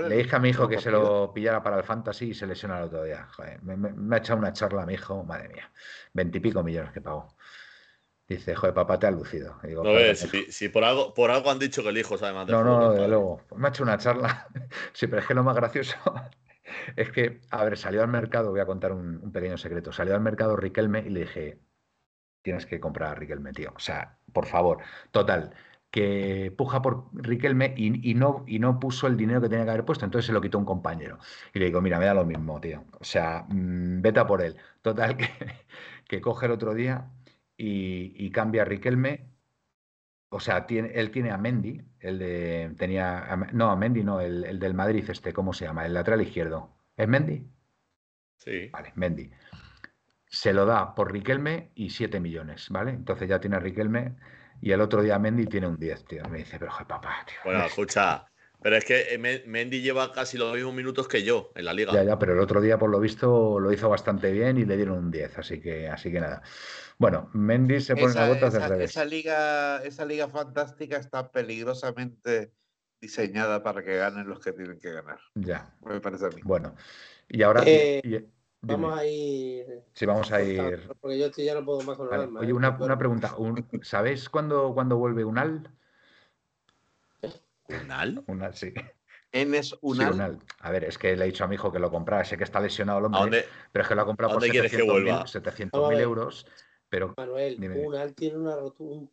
le dije a mi hijo que se lo pillara para el fantasy y se lesiona el otro día. me, ha echado una charla a mi hijo, madre mía. Veintipico millones que pagó. Dice, joder, papá, te ha lucido. no si, por, algo, por algo han dicho que el hijo sabe más No, no, de luego. Me ha hecho una charla. sí, pero es que lo más gracioso es que, a ver, salió al mercado, voy a contar un, pequeño secreto. Salió al mercado Riquelme y le dije, tienes que comprar a Riquelme, tío. O sea, por favor. Total, que puja por Riquelme y, no, y no puso el dinero que tenía que haber puesto, entonces se lo quitó un compañero. Y le digo, mira, me da lo mismo, tío. O sea, mm, vete por él. Total, que, que coge el otro día y, cambia a Riquelme. O sea, tiene, él tiene a Mendy, el de. tenía No, a Mendy no, el, el del Madrid, este, ¿cómo se llama? El lateral izquierdo. ¿Es Mendy? Sí. Vale, Mendy se lo da por Riquelme y 7 millones, ¿vale? Entonces ya tiene a Riquelme y el otro día Mendy tiene un 10, tío. Me dice, pero joder, papá, tío. Bueno, escucha, pero es que eh, Mendy lleva casi los mismos minutos que yo en la liga. Ya, ya, pero el otro día, por lo visto, lo hizo bastante bien y le dieron un 10, así que, así que nada. Bueno, Mendy se pone esa, las botas de revés. Esa liga, esa liga fantástica está peligrosamente diseñada para que ganen los que tienen que ganar. Ya. Me parece a mí. Bueno. Y ahora. Eh, vamos a ir. Sí, vamos a ir. Porque yo ya no puedo más con vale. Oye, ¿eh? una, una pregunta. ¿Sabéis cuándo, cuándo vuelve Unal? ¿Unal? Unal, sí. ¿Enes Unal? A ver, es que le he dicho a mi hijo que lo comprara. Sé que está lesionado el hombre, pero es que lo ha comprado por 700.000 700 euros. Pero, Manuel, Unal tiene una,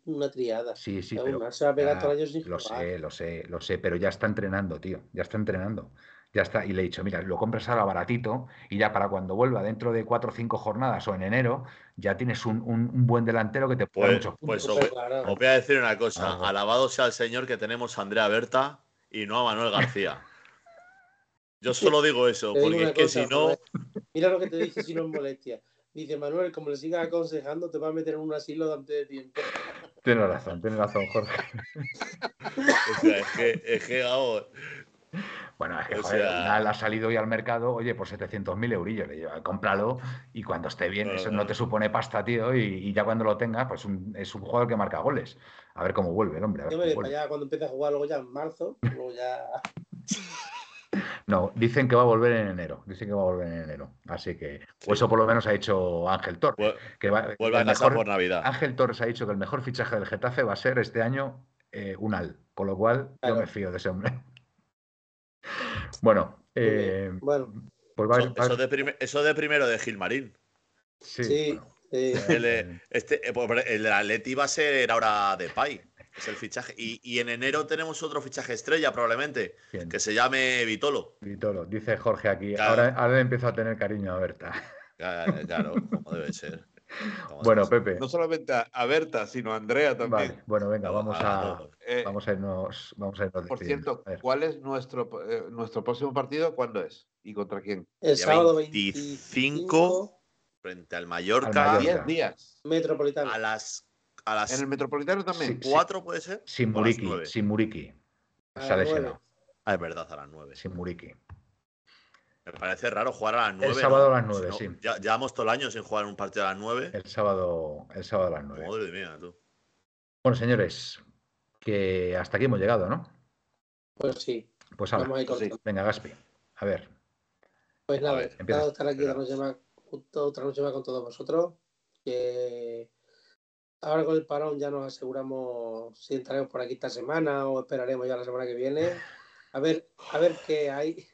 una triada. Sí, sí, pero. se va a pegar todos años Lo sé, lo sé, lo sé, pero ya está entrenando, tío. Ya está entrenando. Ya está. Y le he dicho, mira, lo compras ahora baratito y ya para cuando vuelva dentro de cuatro o cinco jornadas o en enero, ya tienes un, un, buen delantero que te puede pues, muchos Pues os, voy a decir una cosa. Alabado sea el Señor que tenemos a Andrea Berta y no a Manuel García. Yo solo digo eso, porque es que si no. Mira lo que te dice si no es molestia. Dice Manuel, como le sigas aconsejando, te va a meter en un asilo antes de tiempo. Tienes razón, tienes razón, Jorge. o sea, es que, es que bueno, es que joder, ha salido hoy al mercado, oye, por 700.000 eurillos. Le digo, cómpralo y cuando esté bien, eso no te supone pasta, tío. Y, ya cuando lo tengas, pues es un jugador que marca goles. A ver cómo vuelve el hombre. ya cuando empiece a jugar, luego ya en marzo, luego ya. No, dicen que va a volver en enero. Dicen que va a volver en enero. Así que, o eso por lo menos ha dicho Ángel Torres. Que va, vuelve a casa por Navidad. Ángel Torres ha dicho que el mejor fichaje del Getafe va a ser este año eh, Unal. Con lo cual, yo me fío de ese hombre. Bueno, eh, bueno. Pues eso, de primero de Gilmarín. Sí. sí. El, eh, este, eh, pues, el Atleti va a ser ahora de Pai. Es el fichaje. Y, en enero tenemos otro fichaje estrella, probablemente, que se llame Vitolo. Vitolo, dice Jorge aquí. Ahora, ahora empiezo a tener cariño a Berta. Claro, como debe ser. Bueno, Pepe. No solamente a Berta, sino a Andrea también. Bueno, venga, vamos a, eh, vamos a irnos. Vamos a irnos por cierto, ¿cuál es nuestro, eh, nuestro próximo partido? ¿Cuándo es? ¿Y contra quién? El sábado 25 frente al Mallorca. 10 días. Metropolitano. A las, a las. ¿En el Metropolitano también? ¿Cuatro puede ser? Sin Muriki. Sin Muriki. Ah, es verdad, a las 9. Sin Muriki. Me parece raro jugar a las 9. El sábado a las 9, sí. Ya, llevamos todo el año sin jugar un partido a las 9. El sábado, el sábado a las 9. Madre mía, tú. Bueno, señores, que hasta aquí hemos llegado, ¿no? Pues sí. Pues ahora, venga, Gaspi, a ver. Pues nada, encantado estar aquí otra noche, más, otra noche más con todos vosotros. Que ahora con el parón ya nos aseguramos si entraremos por aquí esta semana o esperaremos ya la semana que viene. A ver, a ver qué hay.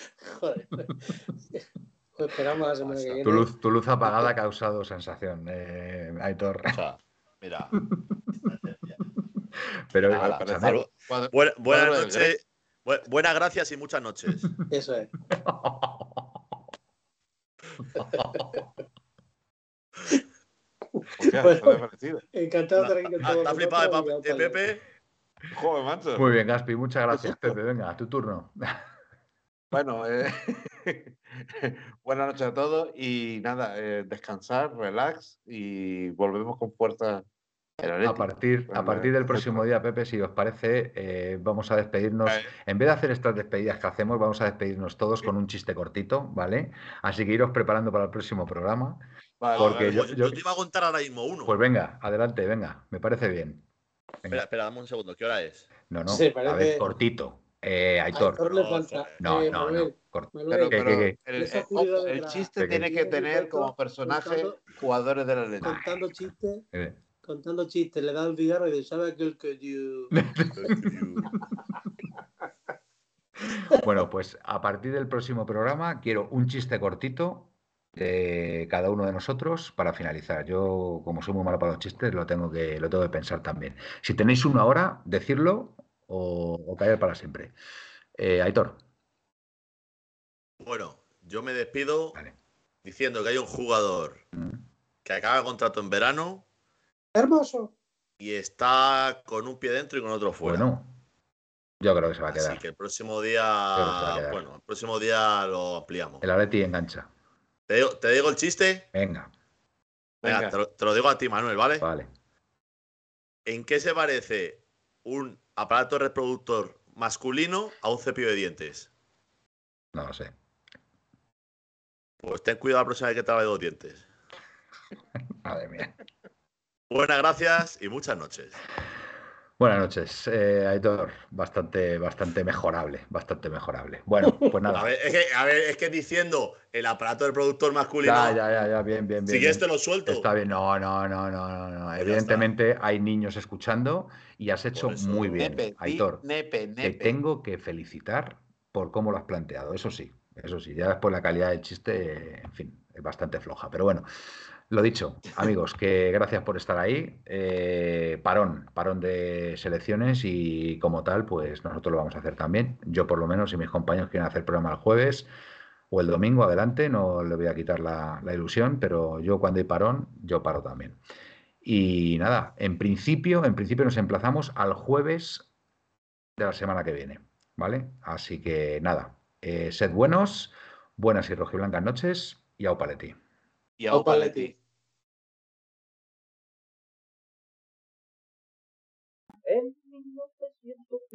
Joder. Pues esperamos la semana que viene. Tu luz, tu luz apagada ha causado sensación, eh, Aitor. O sea, mira. Pero buenas noches. buenas gracias y muchas noches. Eso es. encantado de estar aquí con todos. Está flipado de Pepe. Joder, macho. Muy bien, Gaspi, muchas gracias, Pepe. Venga, tu turno. Bueno, eh, buenas noches a todos y nada, eh, descansar, relax y volvemos con fuerza. A partir, a partir del próximo día, Pepe, si os parece, eh, vamos a despedirnos. En vez de hacer estas despedidas que hacemos, vamos a despedirnos todos con un chiste cortito, ¿vale? Así que iros preparando para el próximo programa. porque yo, yo, te iba a contar ahora mismo uno. Pues venga, adelante, venga, me parece bien. Espera, espera, dame un segundo, ¿qué hora es? No, no, a ver, cortito. Eh, Aitor. No, no, no. el, chiste tiene que tener como personaje jugadores de la letra. Contando chistes. Eh. Contando chistes, le da el cigarro y dice, ¿sabe aquel que you? bueno, pues a partir del próximo programa quiero un chiste cortito de cada uno de nosotros para finalizar. Yo, como soy muy malo para los chistes, lo tengo que, lo tengo que pensar también. Si tenéis una hora, decirlo o, caer para siempre. Eh, Aitor. Bueno, yo me despido diciendo que hay un jugador mm. que acaba contrato en verano. Hermoso. Y está con un pie dentro y con otro fuera. Bueno, yo creo que se va a quedar. Así que el próximo día. Bueno, el próximo día lo ampliamos. El Atleti engancha. ¿Te digo, ¿Te digo el chiste? Venga. Venga, te lo digo a ti, Manuel, ¿vale? Vale. ¿En qué se parece un aparato reproductor masculino a un cepillo de dientes? No lo sé. Pues ten cuidado la próxima vez que te lave dos dientes. Madre mía. Buenas gracias y muchas noches. Buenas noches, eh, Aitor. Bastante, bastante mejorable, bastante mejorable. Bueno, pues nada. a, ver, es que, a ver, es que diciendo el aparato del productor masculino. Ya, ya, ya, ya bien, bien, bien. Si quieres te lo suelto. Está bien, no, no, no, no, no. Pues Evidentemente hay niños escuchando y has hecho muy bien, Aitor. Nepe, Te tengo que felicitar por cómo lo has planteado, eso sí, eso sí. Ya después la calidad del chiste, en fin, es bastante floja. Pero bueno, lo dicho, amigos, que gracias por estar ahí. Eh, parón, parón de selecciones y como tal, pues nosotros lo vamos a hacer también. Yo por lo menos, si mis compañeros quieren hacer programa el jueves o el domingo, adelante, no le voy a quitar la, ilusión, pero yo cuando hay parón, yo paro también. Y nada, en principio, en principio nos emplazamos al jueves de la semana que viene, ¿vale? Así que nada, eh, sed buenos, buenas y rojiblancas noches y au paleti. Y au paleti.